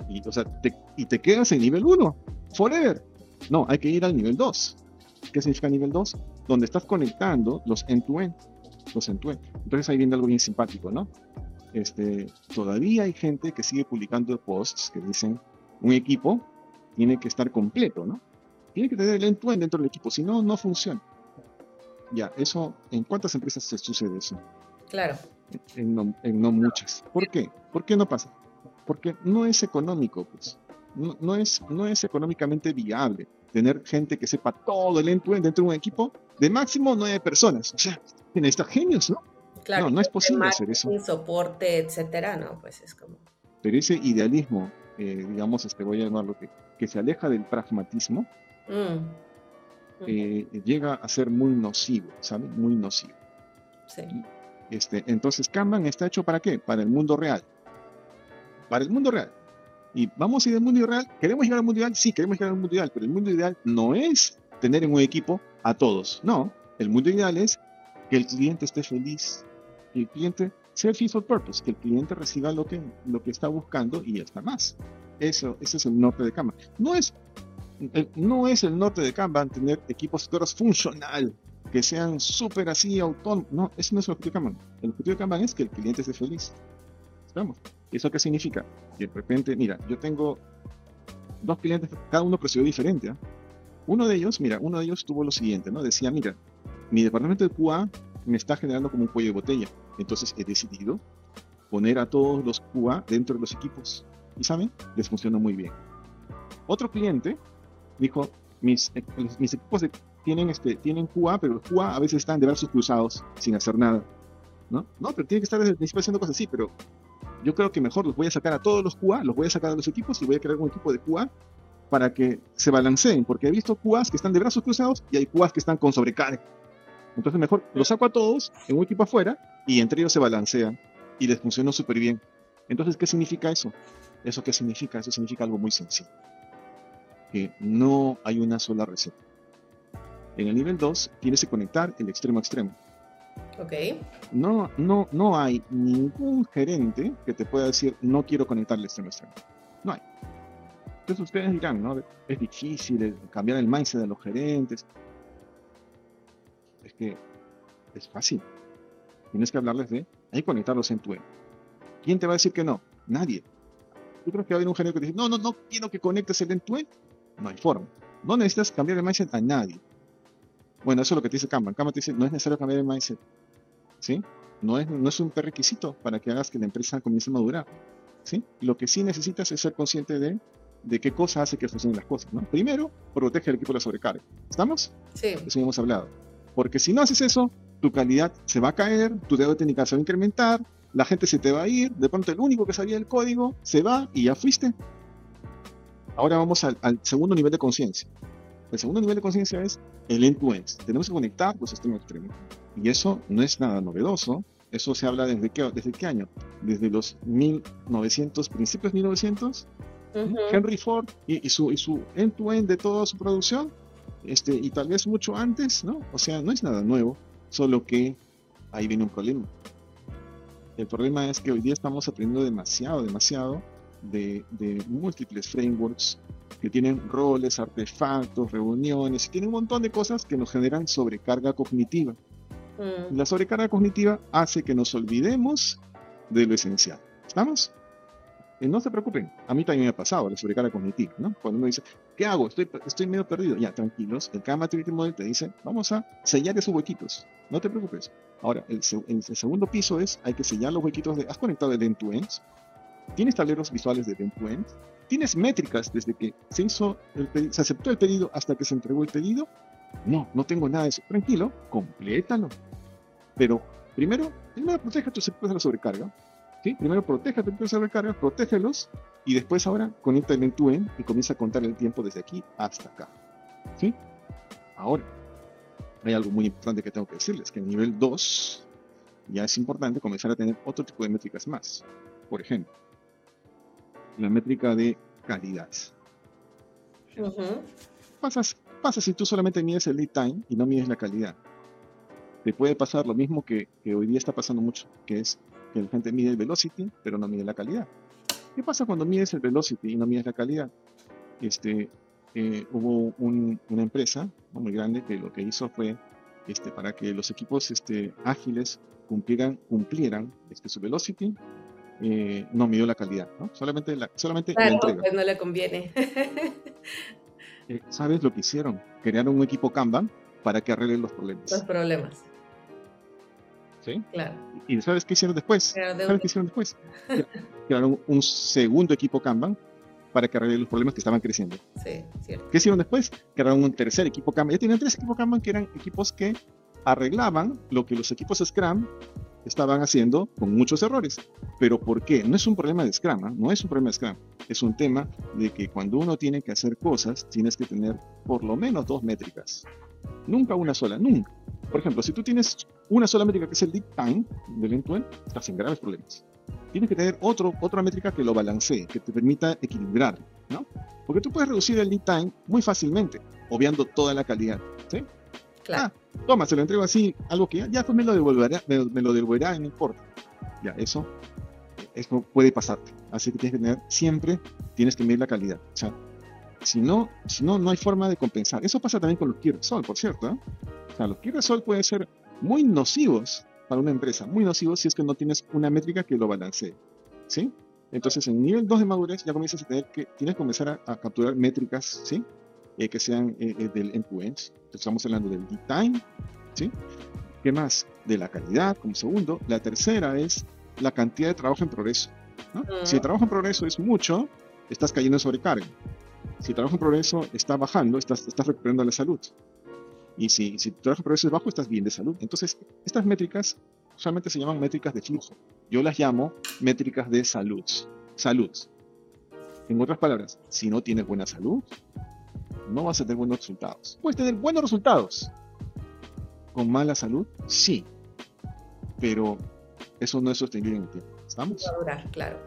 Y, o sea, te, y te quedas en nivel 1, forever. No, hay que ir al nivel 2. ¿Qué significa nivel 2? Donde estás conectando los end-to-end. los. Entonces ahí viene algo bien simpático, ¿no? Este, todavía hay gente que sigue publicando posts que dicen un equipo tiene que estar completo, ¿no? Tiene que tener el end-to-end dentro del equipo, si no, no funciona. Ya, eso, ¿en cuántas empresas se sucede eso? Claro. En no, muchas. ¿Por qué? ¿Por qué no pasa? Porque no es económico, pues. No, es, no es económicamente viable tener gente que sepa todo el end-to-end dentro de un equipo de máximo nueve personas. O sea, necesita genios, ¿no? Claro, no, no es posible hacer eso. soporte, etcétera, no, pues es como. Pero ese idealismo, eh, digamos, este, voy a llamarlo que, que se aleja del pragmatismo, mm. Eh, llega a ser muy nocivo, ¿sabes? Muy nocivo. Sí. Este, entonces, Kanban está hecho para qué? Para el mundo real. Para el mundo real. Y vamos a ir al mundo real. ¿Queremos llegar al mundo ideal? Sí, queremos llegar al mundo ideal, pero el mundo ideal no es tener en un equipo a todos. No, el mundo ideal es que el cliente esté feliz, que el cliente sea fit for purpose, que el cliente reciba lo que, lo que está buscando y ya está más. Eso, ese es el norte de Kanban. No es no es el norte de Kanban tener equipos todos funcional, que sean súper así autónomos. No, ese no es el objetivo de Kanban. El objetivo de Kanban es que el cliente esté feliz. Estamos. ¿Eso qué significa? Que de repente, mira, yo tengo dos clientes, cada uno procedió diferente. ¿ah? Uno de ellos, mira, uno de ellos tuvo lo siguiente, ¿no? Decía, mira, mi departamento de QA me está generando como un cuello de botella. Entonces he decidido poner a todos los QA dentro de los equipos. Y saben, les funciona muy bien. Otro cliente dijo, mis, eh, mis equipos tienen, este, tienen QA, pero los QA a veces están de brazos cruzados, sin hacer nada. ¿no? no, pero tiene que estar desde el principio haciendo cosas así, pero yo creo que mejor los voy a sacar a todos los QA, los voy a sacar a los equipos y voy a crear un equipo de QA para que se balanceen, porque he visto QAs que están de brazos cruzados y hay QAs que están con sobrecarga. Entonces mejor los saco a todos en un equipo afuera y entre ellos se balancean y les funcionó súper bien. Entonces, ¿qué significa eso? ¿Eso qué significa? Eso significa algo muy sencillo que no hay una sola receta. En el nivel 2 tienes que conectar el extremo a extremo. Ok. No, no, no hay ningún gerente que te pueda decir no quiero conectar el extremo a extremo. No hay. Entonces ustedes dirán, ¿no? Es difícil cambiar el mindset de los gerentes. Es que es fácil. Tienes que hablarles de hay que conectarlos en tu end. ¿Quién te va a decir que no? Nadie. ¿Tú crees que va a haber un gerente que te dice, no, no, no quiero que conectes el end to end? No hay forma. No necesitas cambiar el mindset a nadie. Bueno, eso es lo que te dice Kanban. Kanban te dice, no es necesario cambiar el mindset. ¿Sí? No es, no es un requisito para que hagas que la empresa comience a madurar. ¿Sí? Lo que sí necesitas es ser consciente de, de qué cosa hace que funcionen las cosas. ¿no? Primero, protege al equipo de la sobrecarga. ¿Estamos? Sí. Eso hemos hablado. Porque si no haces eso, tu calidad se va a caer, tu deuda técnica se va a incrementar, la gente se te va a ir, de pronto el único que sabía el código se va y ya fuiste. Ahora vamos al, segundo nivel de conciencia. El segundo nivel de conciencia es el end-to-end. Tenemos que conectar los sistemas extremos. Y eso no es nada novedoso. Eso se habla desde qué, desde qué año? Desde los 1900, principios 1900. Henry Ford y, su, y su end-to-end de toda su producción. Este, y tal vez mucho antes, ¿no? O sea, no es nada nuevo. Solo que ahí viene un problema. El problema es que hoy día estamos aprendiendo demasiado, demasiado de, múltiples frameworks que tienen roles, artefactos, reuniones, y tienen un montón de cosas que nos generan sobrecarga cognitiva. Mm. La sobrecarga cognitiva hace que nos olvidemos de lo esencial. ¿Estamos? eh, no se preocupen, a mí también me ha pasado la sobrecarga cognitiva, ¿no? Cuando uno dice, ¿qué hago? Estoy, estoy medio perdido. Ya, tranquilos, el Kama Model te dice, vamos a sellar esos huequitos, no te preocupes. Ahora, el, segundo piso es, hay que sellar los huequitos de, has conectado el end-to-end, tienes tableros visuales de end-to-end, tienes métricas desde que se hizo, el se aceptó el pedido hasta que se entregó el pedido. No, no tengo nada de eso. Tranquilo, complétalo. Pero primero, primero protege tus equipos de la sobrecarga Primero protege tu empresa de recarga, protégelos y después ahora conecta el end-to-end y comienza a contar el tiempo desde aquí hasta acá. ¿Sí? Ahora, hay algo muy importante que tengo que decirles, que en nivel 2 ya es importante comenzar a tener otro tipo de métricas más. Por ejemplo, la métrica de calidad. pasa, si tú solamente mides el lead time y no mides la calidad. Te puede pasar lo mismo que, que hoy día está pasando mucho, que es que la gente mide el velocity, pero no mide la calidad. ¿Qué pasa cuando mides el velocity y no mides la calidad? Este, eh, hubo una empresa muy grande que lo que hizo fue, este, para que los equipos este, ágiles cumplieran, cumplieran este, su velocity, eh, no midió la calidad, ¿no? Solamente la, solamente la entrega. Pues no le conviene. Eh, ¿Sabes lo que hicieron? Crearon un equipo Kanban para que arregle los problemas. Los problemas. ¿sí? Claro. ¿Y sabes qué hicieron después? ¿Sabes qué hicieron después? Crearon un segundo equipo Kanban para que arregle los problemas que estaban creciendo. Sí, cierto. ¿Qué hicieron después? Crearon un tercer equipo Kanban. Ya tenían tres equipos Kanban que eran equipos que arreglaban lo que los equipos Scrum estaban haciendo con muchos errores. Pero ¿por qué? No es un problema de Scrum, ¿eh? no es un problema de Scrum. Es un tema de que cuando uno tiene que hacer cosas, tienes que tener por lo menos dos métricas. Nunca una sola, nunca. Por ejemplo, si tú tienes una sola métrica que es el lead time del end-to-end, estás en graves problemas. Tienes que tener otro, otra métrica que lo balancee, que te permita equilibrar, ¿no? Porque tú puedes reducir el lead time muy fácilmente, obviando toda la calidad, ¿sí? Claro. Ah, toma, se lo entrego así, algo que ya, ya pues me lo devolverá, me, lo devolverá no importa. Ya, eso, eso puede pasarte. Así que tienes que tener, siempre tienes que medir la calidad. O sea, si no, si no, no hay forma de compensar. Eso pasa también con los key sol, por cierto. ¿eh? O sea, los key sol pueden ser muy nocivos para una empresa, muy nocivos si es que no tienes una métrica que lo balancee. ¿Sí? Entonces, en nivel 2 de madurez ya comienzas a tener que, tienes que comenzar a, capturar métricas, ¿sí? Eh, que sean eh, eh, del end-to-end. Estamos hablando del lead time, ¿sí? ¿Qué más? De la calidad, como segundo. La tercera es la cantidad de trabajo en progreso. ¿no? Si el trabajo en progreso es mucho, estás cayendo en sobrecarga. Si el trabajo en progreso está bajando, estás, estás recuperando la salud. Y si, si tu trabajo en progreso es bajo, estás bien de salud. Entonces, estas métricas usualmente se llaman métricas de flujo. Yo las llamo métricas de salud. Salud. En otras palabras, si no tienes buena salud, no vas a tener buenos resultados. Puedes tener buenos resultados. Con mala salud, sí. Pero eso no es sostenible en el tiempo. ¿Estamos? claro.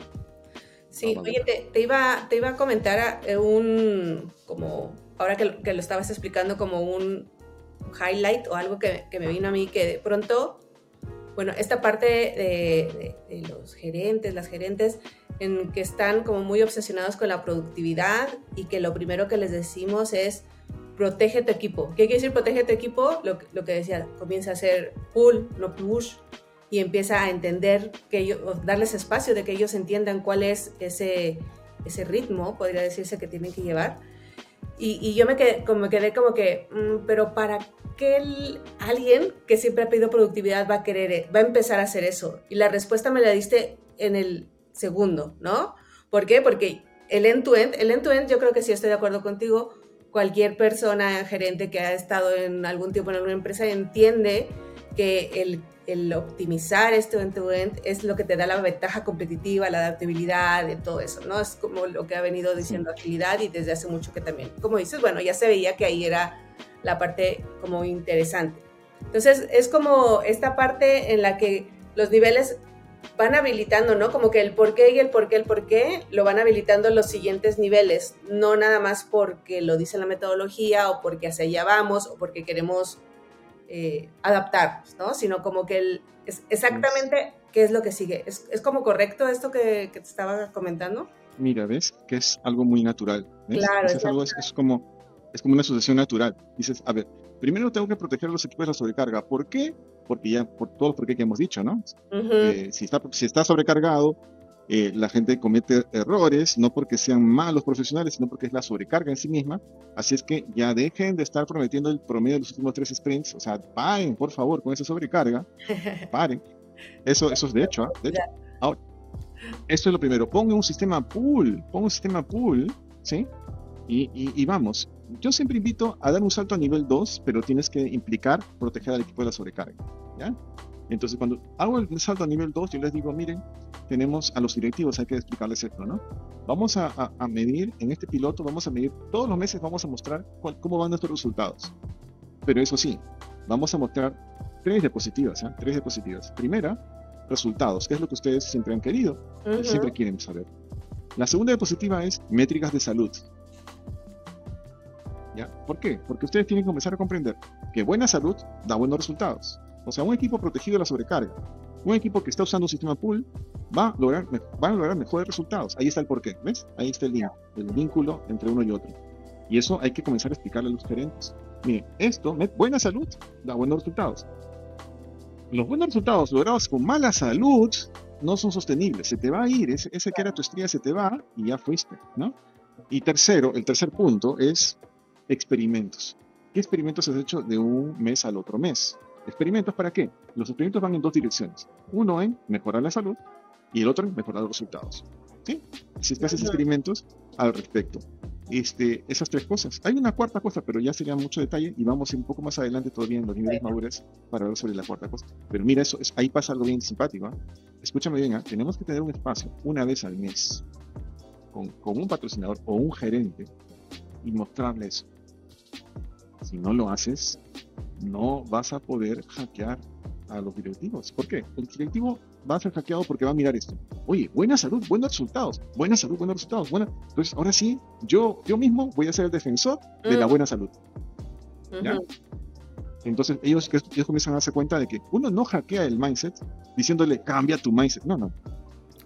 Sí, oye, te, iba, te iba a comentar eh, un, como, ahora que, que, lo estabas explicando, como un highlight o algo que, que, me vino a mí, que de pronto, bueno, esta parte de, de, los gerentes, las gerentes, en que están como muy obsesionados con la productividad y que lo primero que les decimos es protege tu equipo. ¿Qué quiere decir protege tu equipo? Lo, lo que decía, comienza a hacer pull, no push, y empieza a entender, que ellos, darles espacio de que ellos entiendan cuál es ese, ese ritmo, podría decirse, que tienen que llevar. Y, y yo me quedé, como, quedé como que, mm, pero ¿para qué alguien que siempre ha pedido productividad va a querer, va a empezar a hacer eso? Y la respuesta me la diste en el segundo, ¿no? ¿Por qué? Porque el end-to-end, el end-to-end yo creo que sí estoy de acuerdo contigo, cualquier persona, gerente que ha estado en algún tiempo en alguna empresa entiende que el el optimizar este end-to-end es lo que te da la ventaja competitiva, la adaptabilidad, de todo eso, ¿no? Es como lo que ha venido diciendo agilidad y desde hace mucho que también, como dices, bueno, ya se veía que ahí era la parte como interesante. Entonces, es como esta parte en la que los niveles van habilitando, ¿no? Como que el por qué y el por qué, el por qué, lo van habilitando los siguientes niveles, no nada más porque lo dice la metodología o porque hacia allá vamos o porque queremos eh, adaptarnos, ¿no? Sino como que el, es exactamente qué es lo que sigue. ¿Es, es como correcto esto que, que, te estaba comentando? Mira, ¿ves? Que es algo muy natural. Claro. Es, algo, es, como, es como una sucesión natural. Dices, a ver, primero tengo que proteger a los equipos de la sobrecarga. ¿Por qué? Porque ya, por todo lo que hemos dicho, ¿no? Eh, si, está, si está sobrecargado, eh, la gente comete errores, no porque sean malos profesionales, sino porque es la sobrecarga en sí misma. Así es que ya dejen de estar prometiendo el promedio de los últimos tres sprints. O sea, paren, por favor, con esa sobrecarga. Paren. Eso, eso es de hecho. ¿ah? De hecho. Ahora, esto es lo primero. Ponga un sistema pool. Ponga un sistema pool. ¿Sí? Y, y, vamos. Yo siempre invito a dar un salto a nivel 2, pero tienes que implicar proteger al equipo de la sobrecarga. ¿Ya? Entonces, cuando hago el salto a nivel 2, yo les digo, miren, tenemos a los directivos, hay que explicarles esto, ¿no? Vamos a, medir, en este piloto, vamos a medir, todos los meses vamos a mostrar cómo van nuestros resultados. Pero eso sí, vamos a mostrar tres diapositivas, ¿eh? Tres diapositivas. Primera, resultados, que es lo que ustedes siempre han querido, siempre quieren saber. La segunda diapositiva es métricas de salud. ¿Ya? ¿Por qué? Porque ustedes tienen que comenzar a comprender que buena salud da buenos resultados. O sea, un equipo protegido de la sobrecarga, un equipo que está usando un sistema pool, va a lograr, va a lograr mejores resultados. Ahí está el porqué, ¿ves? Ahí está el, el vínculo entre uno y otro. Y eso hay que comenzar a explicarle a los gerentes. Miren, esto, buena salud, da buenos resultados. Los buenos resultados logrados con mala salud no son sostenibles. Se te va a ir, ese, ese que era tu estrella se te va y ya fuiste, ¿no? Y tercero, el tercer punto es experimentos. ¿Qué experimentos has hecho de un mes al otro mes? ¿Experimentos para qué? Los experimentos van en dos direcciones. Uno en mejorar la salud y el otro en mejorar los resultados. ¿Sí? Si te haces experimentos al respecto. Este, esas tres cosas. Hay una cuarta cosa, pero ya sería mucho detalle y vamos un poco más adelante todavía en los niveles madures para hablar sobre la cuarta cosa. Pero mira, eso ahí pasa algo bien simpático. ¿ah? Escúchame bien, ¿ah? tenemos que tener un espacio una vez al mes con, con un patrocinador o un gerente y mostrarle eso. Si no lo haces, no vas a poder hackear a los directivos. ¿Por qué? El directivo va a ser hackeado porque va a mirar esto. Oye, buena salud, buenos resultados. Buena salud, buenos resultados. Buena... Entonces, ahora sí, yo, yo mismo voy a ser el defensor de la mm. buena salud. ¿Ya? Entonces, ellos, ellos comienzan a darse cuenta de que uno no hackea el mindset diciéndole cambia tu mindset. No, no.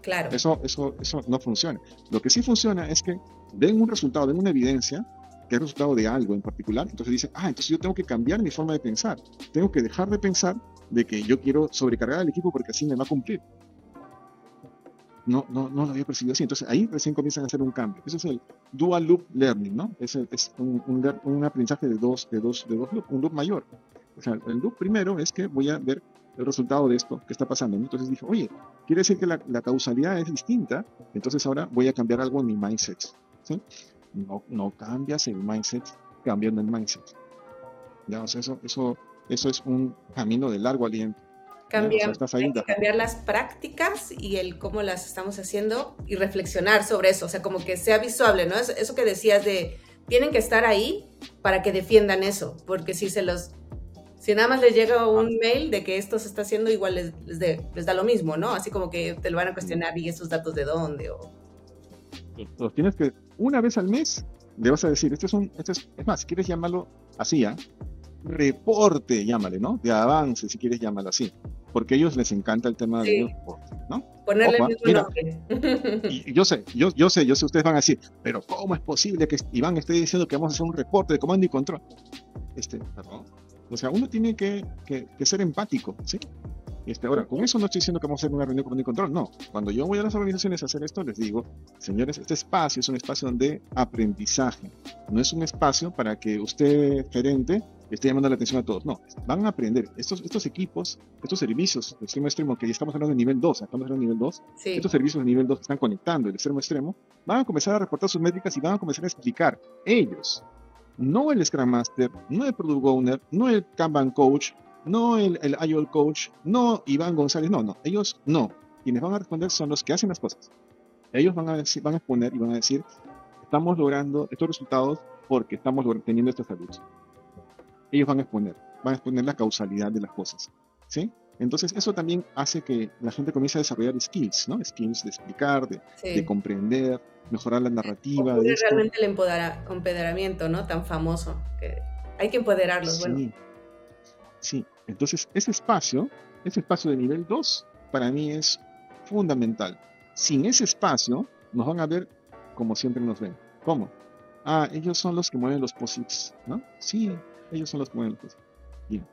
Claro. Eso, eso, eso no funciona. Lo que sí funciona es que den un resultado, den una evidencia que es resultado de algo en particular, entonces dice, ah, entonces yo tengo que cambiar mi forma de pensar, tengo que dejar de pensar de que yo quiero sobrecargar al equipo porque así me va a cumplir. No, no, no lo había percibido así. Entonces ahí recién comienzan a hacer un cambio. Eso es el dual loop learning, ¿no? Es, es un, un, aprendizaje de dos, de dos, de dos loops, un loop mayor. O sea, el loop primero es que voy a ver el resultado de esto que está pasando. Entonces dije, oye, quiere decir que la, la, causalidad es distinta, entonces ahora voy a cambiar algo en mi mindset. ¿sí? No, no cambias el mindset cambiando el mindset. Ya, eso, eso, eso es un camino de largo aliento. Cambiar, cambiar las prácticas y el cómo las estamos haciendo y reflexionar sobre eso, o sea, como que sea visual, ¿no? Eso, eso que decías de, tienen que estar ahí para que defiendan eso, porque si se los, si nada más les llega un mail de que esto se está haciendo, igual les, les, da lo mismo, ¿no? Así como que te lo van a cuestionar y esos datos de dónde o los tienes que, una vez al mes, le vas a decir, este es un, este es, es más, si quieres llamarlo así, ¿ah? reporte, llámale, ¿no? De avance, si quieres llamarlo así. Porque a ellos les encanta el tema del reporte, ¿no? Ponerle el mismo nombre. Y yo sé, yo, yo sé, yo sé, ustedes van a decir, pero ¿cómo es posible que Iván esté diciendo que vamos a hacer un reporte de comando y control? Este, perdón. O sea, uno tiene que, que, que ser empático, ¿sí? Este, ahora, con eso no estoy diciendo que vamos a hacer una reunión comando y control, no. Cuando yo voy a las organizaciones a hacer esto, les digo, señores, este espacio es un espacio de aprendizaje, no es un espacio para que usted, gerente, esté llamando la atención a todos. No, van a aprender. Estos, estos equipos, estos servicios de extremo extremo, que ya estamos hablando de nivel 2, estamos hablando de nivel 2, estos servicios de nivel 2 que están conectando el extremo extremo, van a comenzar a reportar sus métricas y van a comenzar a explicar ellos, no el Scrum Master, no el Product Owner, no el Kanban Coach, no el, el IOL coach, no Iván González, no, no, ellos no. Quienes van a responder son los que hacen las cosas. Ellos van a, decir, van a exponer y van a decir, estamos logrando estos resultados porque estamos teniendo esta salud. Ellos van a exponer, van a exponer la causalidad de las cosas. ¿Sí? Entonces, eso también hace que la gente comience a desarrollar skills, ¿no? Skills de explicar, de, comprender, mejorar la narrativa. De realmente el empoderamiento, ¿no? Tan famoso. Que hay que empoderarlos, sí. bueno. Sí, entonces ese espacio, ese espacio de nivel 2, para mí es fundamental. Sin ese espacio, nos van a ver como siempre nos ven. ¿Cómo? Ah, ellos son los que mueven los posits, ¿no? Sí, ellos son los que mueven los posits. Bien.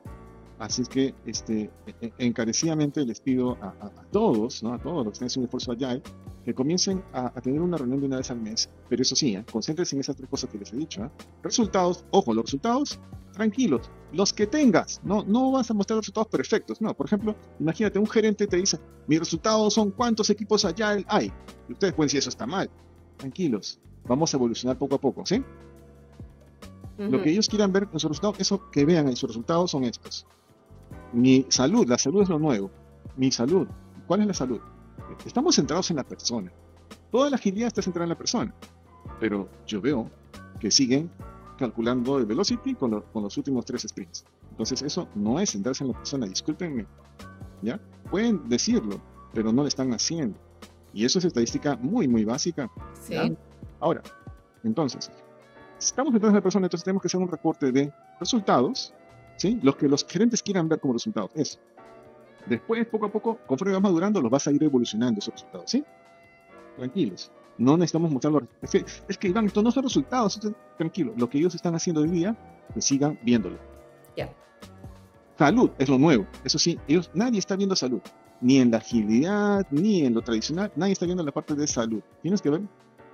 Así que este, e, e, encarecidamente les pido a, todos, ¿no? a todos los que haciendo un esfuerzo allá, que comiencen a, tener una reunión de una vez al mes. Pero eso sí, ¿eh? concéntrense en esas tres cosas que les he dicho. ¿eh? Resultados, ojo, los resultados, tranquilos, los que tengas, no, no vas a mostrar resultados perfectos. No, por ejemplo, imagínate, un gerente te dice, mis resultados son cuántos equipos allá hay. Y ustedes pueden decir, eso está mal. Tranquilos, vamos a evolucionar poco a poco, ¿sí? Lo que ellos quieran ver en su resultado, eso que vean en sus resultados son estos. Mi salud, la salud es lo nuevo. Mi salud, ¿cuál es la salud? Estamos centrados en la persona. Toda la agilidad está centrada en la persona. Pero yo veo que siguen calculando el velocity con, con los últimos tres sprints. Entonces eso no es centrarse en la persona, discúlpenme. ¿Ya? Pueden decirlo, pero no lo están haciendo. Y eso es estadística muy, muy básica. Sí. Ahora, entonces, si estamos centrados en la persona, entonces tenemos que hacer un reporte de resultados, ¿sí? Los que los gerentes quieran ver como resultados. Eso. Después, poco a poco, conforme vas madurando, los vas a ir evolucionando esos resultados, ¿sí? Tranquilos. No necesitamos mostrarlos. Es que, es que Iván, estos no son resultados. tranquilo. Lo que ellos están haciendo hoy día, que sigan viéndolo. Ya. Salud es lo nuevo. Eso sí, ellos, nadie está viendo salud. Ni en la agilidad, ni en lo tradicional. Nadie está viendo la parte de salud. Tienes que ver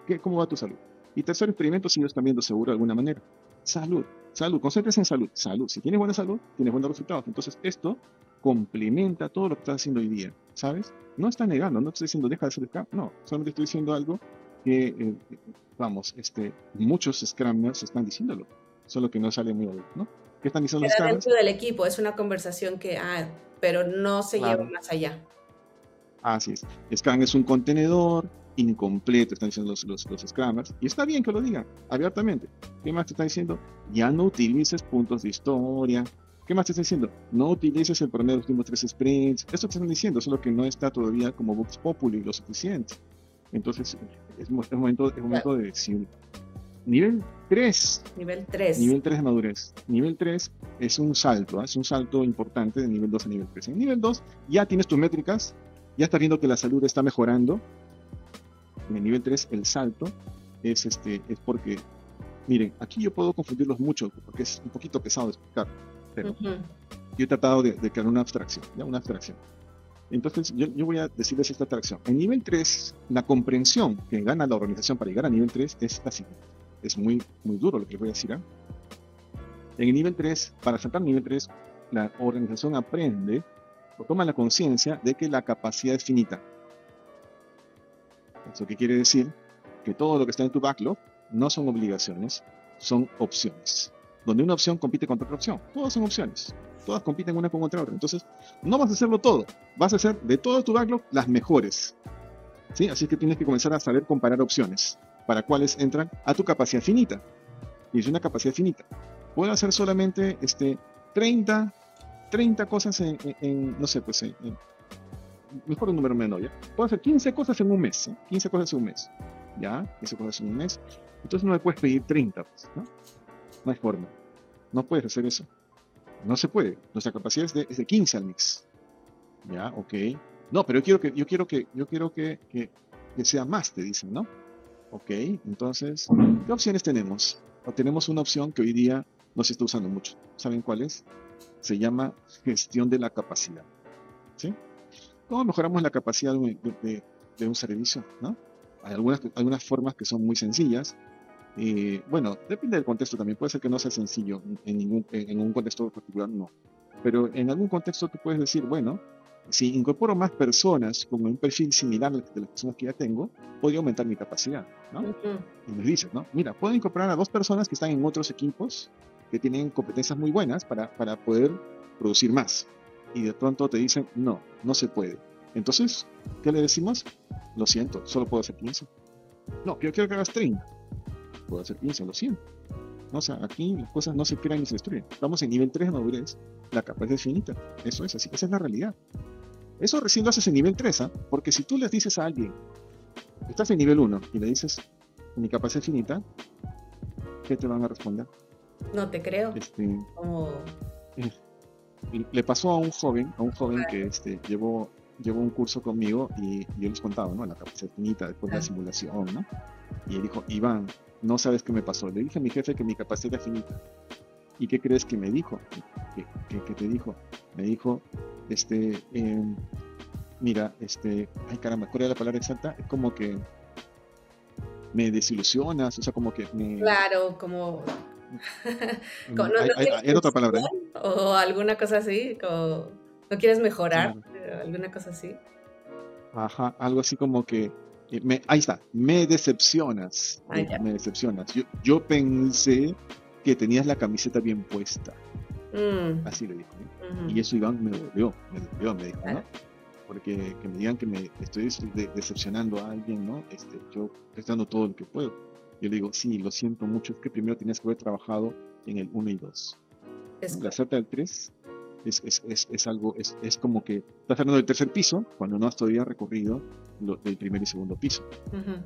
qué, cómo va tu salud. Y tercer experimento, si ellos están viendo seguro de alguna manera. Salud. Salud. Concéntrese en salud. Salud. Si tienes buena salud, tienes buenos resultados. Entonces, esto complementa todo lo que estás haciendo hoy día, ¿sabes? No está negando, no estoy diciendo deja de hacer Scrum, no, solamente estoy diciendo algo que, eh, vamos, este, muchos Scrummers están diciéndolo, solo que no sale muy bien, ¿no? ¿Qué están diciendo los dentro del equipo, es una conversación que, ah, pero no se lleva más allá. Así es. Scrum es un contenedor incompleto, están diciendo los, los, los Scrummers, y está bien que lo digan abiertamente. ¿Qué más te están diciendo? Ya no utilices puntos de historia, ¿Qué más te está diciendo? No utilices el promedio de los últimos tres sprints. Esto te están diciendo, solo que no está todavía como Vox Populi lo suficiente. Entonces, es, momento, es momento de decir. Nivel 3. Nivel 3. Nivel 3 de madurez. Nivel 3 es un salto, ¿eh? es un salto importante de nivel 2 a nivel 3. En nivel 2 ya tienes tus métricas, ya estás viendo que la salud está mejorando. En el nivel 3 el salto es, este, es porque, miren, aquí yo puedo confundirlos mucho porque es un poquito pesado de explicar pero yo he tratado de, crear una abstracción, ¿ya? una abstracción. Entonces, yo, voy a decirles esta abstracción. En nivel 3, la comprensión que gana la organización para llegar a nivel 3 es así. Es muy, muy duro lo que les voy a decir. ¿eh? En el nivel 3, para saltar nivel 3, la organización aprende o toma la conciencia de que la capacidad es finita. Eso que quiere decir que todo lo que está en tu backlog no son obligaciones, son opciones donde una opción compite contra otra opción. Todas son opciones. Todas compiten una con otra. Entonces, no vas a hacerlo todo. Vas a hacer de todo tu backlog las mejores. ¿Sí? Así que tienes que comenzar a saber comparar opciones para cuáles entran a tu capacidad finita. Y es una capacidad finita. Puedo hacer solamente este, 30, 30 cosas en, no sé, pues en, mejor un número menor, ¿ya? Puedo hacer 15 cosas en un mes, 15 cosas en un mes, ¿ya? 15 cosas en un mes. Entonces no me puedes pedir 30, pues, ¿no? No hay forma. No puedes hacer eso. No se puede. Nuestra capacidad es de, es de 15 al mix. Ya, ok. No, pero yo quiero que, yo quiero que, yo quiero que, que, sea más, te dicen, ¿no? Ok, entonces, ¿qué opciones tenemos? tenemos una opción que hoy día no se está usando mucho. ¿Saben cuál es? Se llama gestión de la capacidad. ¿Sí? ¿Cómo mejoramos la capacidad de, de un servicio? ¿no? Hay algunas, algunas formas que son muy sencillas, bueno, depende del contexto también. Puede ser que no sea sencillo en, ningún, en un contexto particular, no. Pero en algún contexto tú puedes decir, bueno, si incorporo más personas con un perfil similar al de las personas que ya tengo, podría aumentar mi capacidad, ¿no? Y les dices, ¿no? Mira, puedo incorporar a dos personas que están en otros equipos que tienen competencias muy buenas para, para poder producir más. Y de pronto te dicen, no, no se puede. Entonces, ¿qué le decimos? Lo siento, solo puedo hacer 15. No, yo quiero que hagas 30 puedo hacer 15 lo siento. O sea, aquí las cosas no se crean ni se destruyen. Estamos en nivel 3 de madurez, la capacidad es finita. Eso es así, esa es la realidad. Eso recién lo haces en nivel 3, ¿ah? porque si tú le dices a alguien, estás en nivel 1 y le dices, mi capacidad es finita, ¿qué te van a responder? No te creo. Este, eh, le pasó a un joven, a un joven que este, llevó, llevó un curso conmigo y, yo les contaba, ¿no? La capacidad finita después de la simulación, ¿no? Y él dijo, Iván, no sabes qué me pasó. Le dije a mi jefe que mi capacidad finita. ¿Y qué crees que me dijo? ¿Qué, te dijo? Me dijo, este, em, mira, este, ay caramba, ¿cuál era la palabra exacta? Es como que me desilusionas, o sea, como que me... Claro, como... ¿Era otra palabra? ¿eh? O alguna cosa así, como no quieres mejorar, alguna cosa así. Ajá, algo así como que, eh, me, ahí está, me decepcionas, ah, me decepcionas. Yo, yo pensé que tenías la camiseta bien puesta. Mm. Así le dijo. Y eso Iván me dolió, me dolió, me dijo, ¿no? Porque que me digan que me estoy decepcionando a alguien, ¿no? Este, yo estoy dando todo lo que puedo. Yo le digo, sí, lo siento mucho, es que primero tienes que haber trabajado en el 1 y 2. La Z del 3 es, es, es, es algo, es, es, como que estás hablando del tercer piso cuando no has todavía recorrido lo, del primer y segundo piso.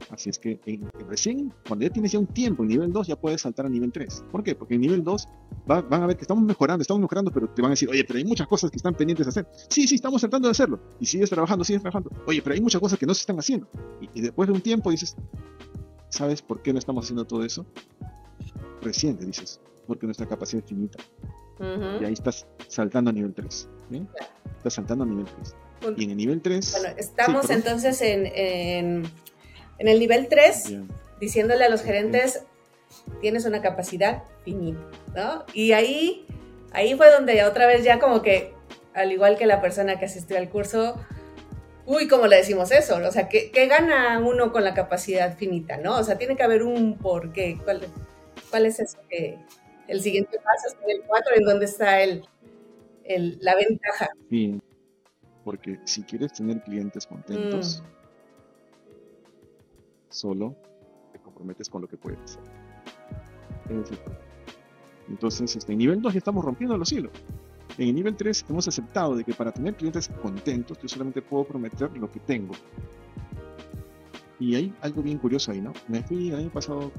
Así es que recién, cuando ya tienes ya un tiempo en nivel 2, ya puedes saltar a nivel 3. ¿Por qué? Porque en nivel 2 van a ver que estamos mejorando, estamos mejorando, pero te van a decir, oye, pero hay muchas cosas que están pendientes de hacer. Sí, sí, estamos tratando de hacerlo. Y sigues trabajando, sigues trabajando. Oye, pero hay muchas cosas que no se están haciendo. Y, y después de un tiempo dices, ¿sabes por qué no estamos haciendo todo eso? Recién te dices, porque nuestra capacidad es finita. Y ahí estás saltando a nivel 3. Estás saltando a nivel 3. Y en el nivel 3... Bueno, estamos entonces en, en, el nivel 3, diciéndole a los gerentes, tienes una capacidad finita, ¿no? Y ahí, ahí fue donde otra vez ya como que, al igual que la persona que asistió al curso, uy, ¿cómo le decimos eso? O sea, ¿qué, ¿qué, gana uno con la capacidad finita, no? O sea, tiene que haber un porqué. ¿Cuál, cuál es eso que, el siguiente paso es el 4, en donde está el, la ventaja. Sí, porque si quieres tener clientes contentos, mm. solo te comprometes con lo que puedes hacer. Entonces, este, en nivel 2 ya estamos rompiendo los hilos. En el nivel 3 hemos aceptado de que para tener clientes contentos, yo solamente puedo prometer lo que tengo. Y hay algo bien curioso ahí, ¿no? Me fui el año pasado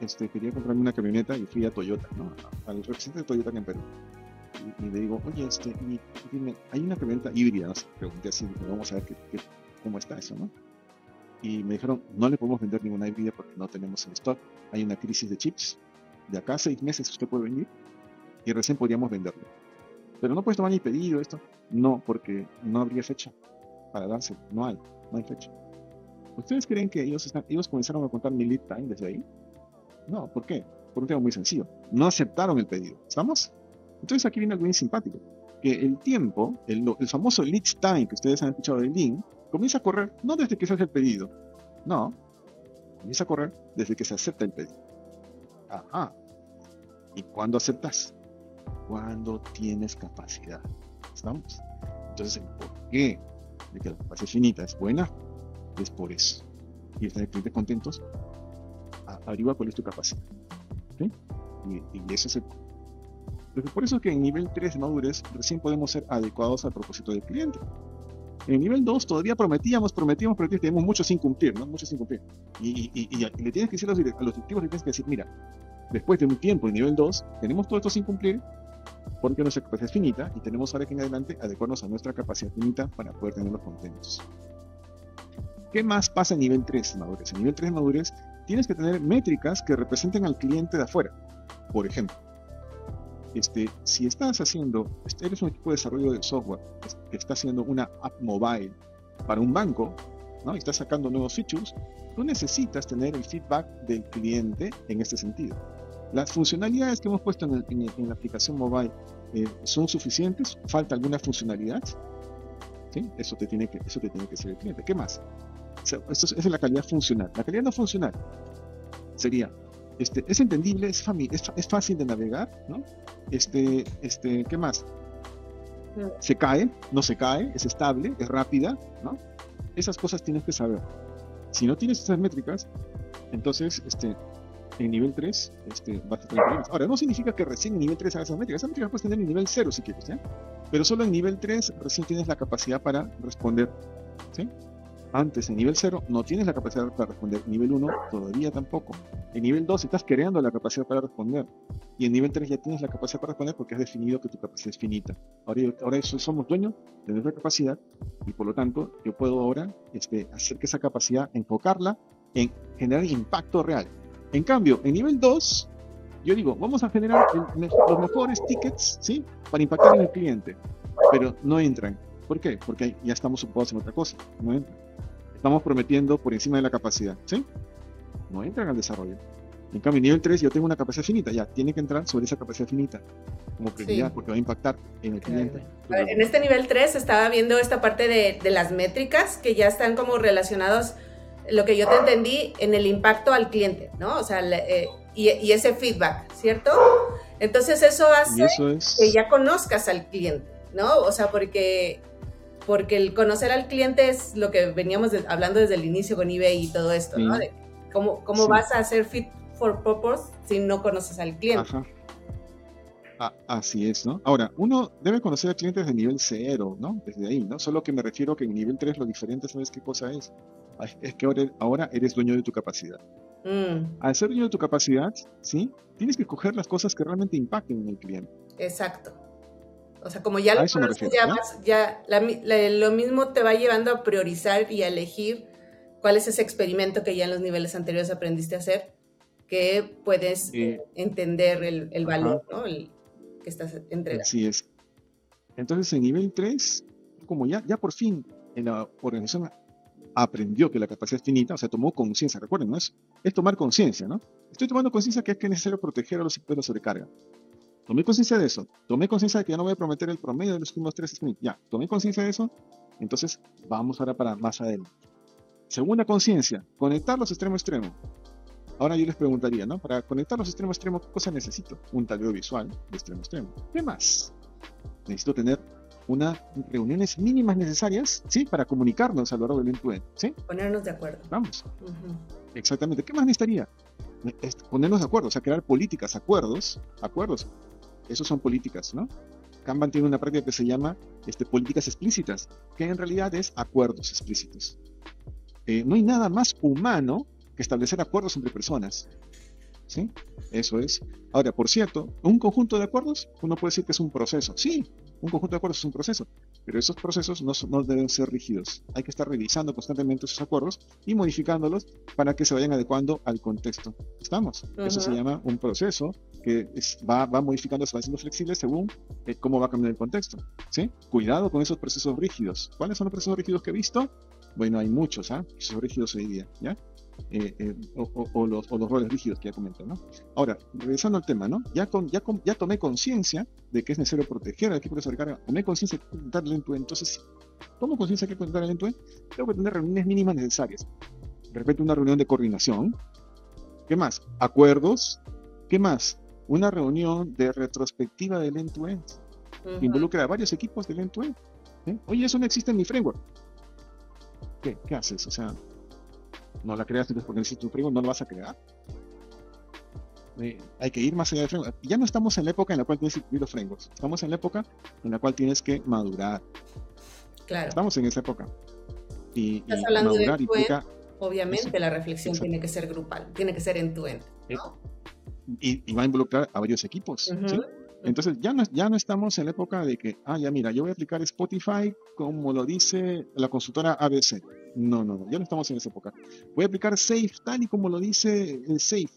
este, quería comprarme una camioneta y fui a Toyota, ¿no? al representante de Toyota en Perú. Y, le digo, oye, este, dime, hay una camioneta híbrida, no pregunté así, vamos a ver qué, cómo está eso, ¿no? Y me dijeron, no le podemos vender ninguna híbrida porque no tenemos en stock, hay una crisis de chips, de acá a seis meses usted puede venir y recién podríamos venderlo. Pero no puedes tomar ni pedido esto. No, porque no habría fecha para darse, no hay, no hay fecha. ¿Ustedes creen que ellos, están, ellos comenzaron a contar mi lead time desde ahí? No, ¿por qué? Por un tema muy sencillo. No aceptaron el pedido. ¿Estamos? Entonces aquí viene algo bien simpático. Que el tiempo, el, famoso lead time que ustedes han escuchado del link, comienza a correr no desde que se hace el pedido. No. Comienza a correr desde que se acepta el pedido. Ajá. ¿Y cuándo aceptas? Cuando tienes capacidad. ¿Estamos? Entonces, el por qué de que la capacidad finita es buena es por eso. Y están clientes contentos averigua cuál es tu capacidad. Y, eso es el... por eso es que en nivel 3 de madurez recién podemos ser adecuados al propósito del cliente. En el nivel 2 todavía prometíamos, prometíamos, prometíamos, tenemos mucho sin cumplir, ¿no? Mucho sin cumplir. Y, le tienes que decir a los, a los directivos, le tienes que decir, mira, después de un tiempo en nivel 2, tenemos todo esto sin cumplir, porque nuestra capacidad es finita y tenemos ahora que en adelante adecuarnos a nuestra capacidad finita para poder tenerlos contentos. ¿Qué más pasa en nivel 3 de madurez? En nivel 3 de madurez tienes que tener métricas que representen al cliente de afuera. Por ejemplo, este, si estás haciendo, este, eres un equipo de desarrollo de software que está haciendo una app mobile para un banco, ¿no? y estás sacando nuevos features, tú necesitas tener el feedback del cliente en este sentido. Las funcionalidades que hemos puesto en, la aplicación mobile eh, son suficientes, falta alguna funcionalidad, ¿sí? eso, te tiene que, eso te tiene que ser el cliente. ¿Qué más? Esa es la calidad funcional. La calidad no funcional sería, este, es entendible, es, es, fácil de navegar, ¿no? Este, este, ¿qué más? Se cae, no se cae, es estable, es rápida, ¿no? Esas cosas tienes que saber. Si no tienes esas métricas, entonces, este, en nivel 3 este, vas a tener problemas. Ahora, no significa que recién en nivel 3 hagas esas métricas. Esas métricas puedes tener en nivel 0 si quieres, ¿eh? Pero solo en nivel 3 recién tienes la capacidad para responder, ¿sí? Antes, en nivel 0, no tienes la capacidad para responder. Nivel 1, todavía tampoco. En nivel 2, estás creando la capacidad para responder. Y en nivel 3 ya tienes la capacidad para responder porque has definido que tu capacidad es finita. Ahora, ahora somos dueños de nuestra capacidad y por lo tanto yo puedo ahora este, hacer que esa capacidad, enfocarla en generar impacto real. En cambio, en nivel 2, yo digo, vamos a generar los mejores tickets, ¿sí? Para impactar en el cliente, pero no entran. ¿Por qué? Porque ya estamos ocupados en otra cosa, no entran. Estamos prometiendo por encima de la capacidad, ¿sí? No entran al desarrollo. En cambio, nivel 3 yo tengo una capacidad finita, ya, tiene que entrar sobre esa capacidad finita como prioridad porque va a impactar en el cliente. En este nivel 3 estaba viendo esta parte de, de, las métricas que ya están como relacionados, lo que yo te entendí, en el impacto al cliente, ¿no? O sea, eh, y, y, ese feedback, ¿cierto? Entonces eso hace que ya conozcas al cliente, ¿no? O sea, porque, porque el conocer al cliente es lo que veníamos hablando desde el inicio con eBay y todo esto, ¿no? De cómo, cómo vas a hacer fit for purpose si no conoces al cliente. Ajá. Ah, así es, ¿no? Ahora, uno debe conocer al cliente desde nivel cero, ¿no? Desde ahí, ¿no? Solo que me refiero que en nivel 3 lo diferente, ¿sabes qué cosa es? Es que ahora, eres dueño de tu capacidad. Mm. Al ser dueño de tu capacidad, ¿sí? Tienes que escoger las cosas que realmente impacten en el cliente. Exacto. O sea, como ya lo conoces, ya, ya lo mismo te va llevando a priorizar y a elegir cuál es ese experimento que ya en los niveles anteriores aprendiste a hacer, que puedes entender el, valor, ¿no? que estás entregando. Así es. Entonces, en nivel 3, como ya, ya por fin en la organización aprendió que la capacidad es finita, o sea, tomó conciencia, recuerden, ¿no? Es, es tomar conciencia, ¿no? Estoy tomando conciencia que es que es necesario proteger a los equipos de sobrecarga. Tomé conciencia de eso. Tomé conciencia de que ya no voy a prometer el promedio de los últimos tres sprints. Ya, tomé conciencia de eso. Entonces, vamos ahora para más adelante. Segunda conciencia, conectar los extremos extremos. Ahora yo les preguntaría, ¿no? Para conectar los extremos extremos, ¿qué cosa necesito? Un tablero visual de extremo extremo. ¿Qué más? Necesito tener unas reuniones mínimas necesarias, ¿sí? Para comunicarnos a lo largo del ¿sí? Ponernos de acuerdo. Vamos. Exactamente. ¿Qué más necesitaría? Ponernos de acuerdo, o sea, crear políticas, acuerdos, acuerdos. Esos son políticas, ¿no? Kanban tiene una práctica que se llama este, políticas explícitas, que en realidad es acuerdos explícitos. Eh, no hay nada más humano establecer acuerdos entre personas. ¿Sí? Eso es. Ahora, por cierto, un conjunto de acuerdos, uno puede decir que es un proceso. Sí, un conjunto de acuerdos es un proceso, pero esos procesos no, no, deben ser rígidos. Hay que estar revisando constantemente esos acuerdos y modificándolos para que se vayan adecuando al contexto. ¿Estamos? Eso se llama un proceso que va, va modificando, se va haciendo flexible según eh, cómo va cambiando el contexto. ¿sí? Cuidado con esos procesos rígidos. ¿Cuáles son los procesos rígidos que he visto? Bueno, hay muchos, ¿ah? Procesos rígidos hoy día, ¿ya? Eh, eh, o, los, roles rígidos que ya comenté, ¿no? Ahora, regresando al tema, ¿no? Ya, con, ya, ya tomé conciencia de que es necesario proteger al equipo de sobrecarga, tomé conciencia de que contar el end entonces tomo conciencia de que contar el end tengo que tener reuniones mínimas necesarias. De repente una reunión de coordinación. ¿Qué más? Acuerdos. ¿Qué más? Una reunión de retrospectiva del end-to-end. Involucra a varios equipos del end-to-end. Oye, eso no existe en mi framework. ¿Qué? ¿Qué haces? O sea, no la creas entonces porque necesitas un framework, no lo vas a crear. Eh, hay que ir más allá del framework. Ya no estamos en la época en la cual tienes que los frameworks. Estamos en la época en la cual tienes que madurar. Claro. Estamos en esa época. Y, Estás hablando madurar de implica, Obviamente la reflexión tiene que ser grupal, tiene que ser en tu end. ¿no? Eh, y, va a involucrar a varios equipos. ¿sí? Entonces ya no, ya no estamos en la época de que, ah, ya mira, yo voy a aplicar Spotify como lo dice la consultora ABC. No, no, no, ya no estamos en esa época. Voy a aplicar Safe tal y como lo dice el Safe.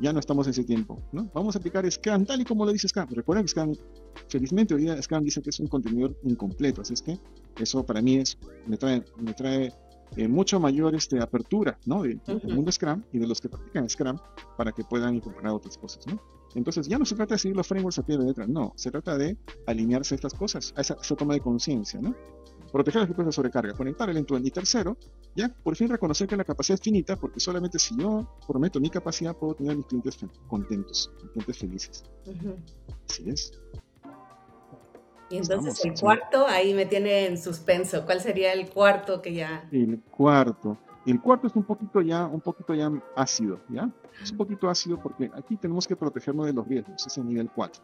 Ya no estamos en ese tiempo, ¿no? Vamos a aplicar Scan tal y como lo dice Scan. Recuerden que Scan, felizmente hoy día Scan dice que es un contenedor incompleto, así es que eso para mí es, me trae, me trae eh, mucho mayor este, apertura, ¿no? del mundo Scrum y de los que practican Scrum para que puedan incorporar otras cosas, ¿no? Entonces, ya no se trata de seguir los frameworks a pie de letra, no, se trata de alinearse a estas cosas, a esa, toma de conciencia, ¿no? Proteger los equipos de sobrecarga, conectar el end Y tercero, ya por fin reconocer que la capacidad es finita, porque solamente si yo prometo mi capacidad, puedo tener a mis clientes contentos, mis clientes felices. Así es. Y entonces el cuarto, ahí me tiene en suspenso. ¿Cuál sería el cuarto que ya? El cuarto. El cuarto es un poquito ya, un poquito ya ácido, ¿ya? Es un poquito ácido porque aquí tenemos que protegernos de los riesgos, es el nivel 4.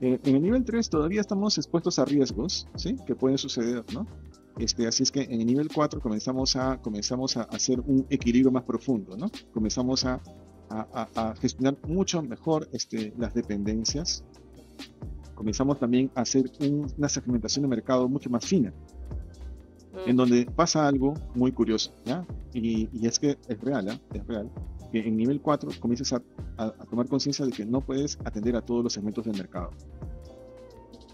Eh, en el nivel 3 todavía estamos expuestos a riesgos, ¿sí? Que pueden suceder, ¿no? Este, así es que en el nivel 4 comenzamos a, comenzamos a hacer un equilibrio más profundo, ¿no? Comenzamos a, a, a gestionar mucho mejor este, las dependencias. Comenzamos también a hacer una segmentación de mercado mucho más fina, en donde pasa algo muy curioso, ¿ya? Y, y es que es real, ¿eh? es real. que en nivel 4 comiences a, tomar conciencia de que no puedes atender a todos los segmentos del mercado.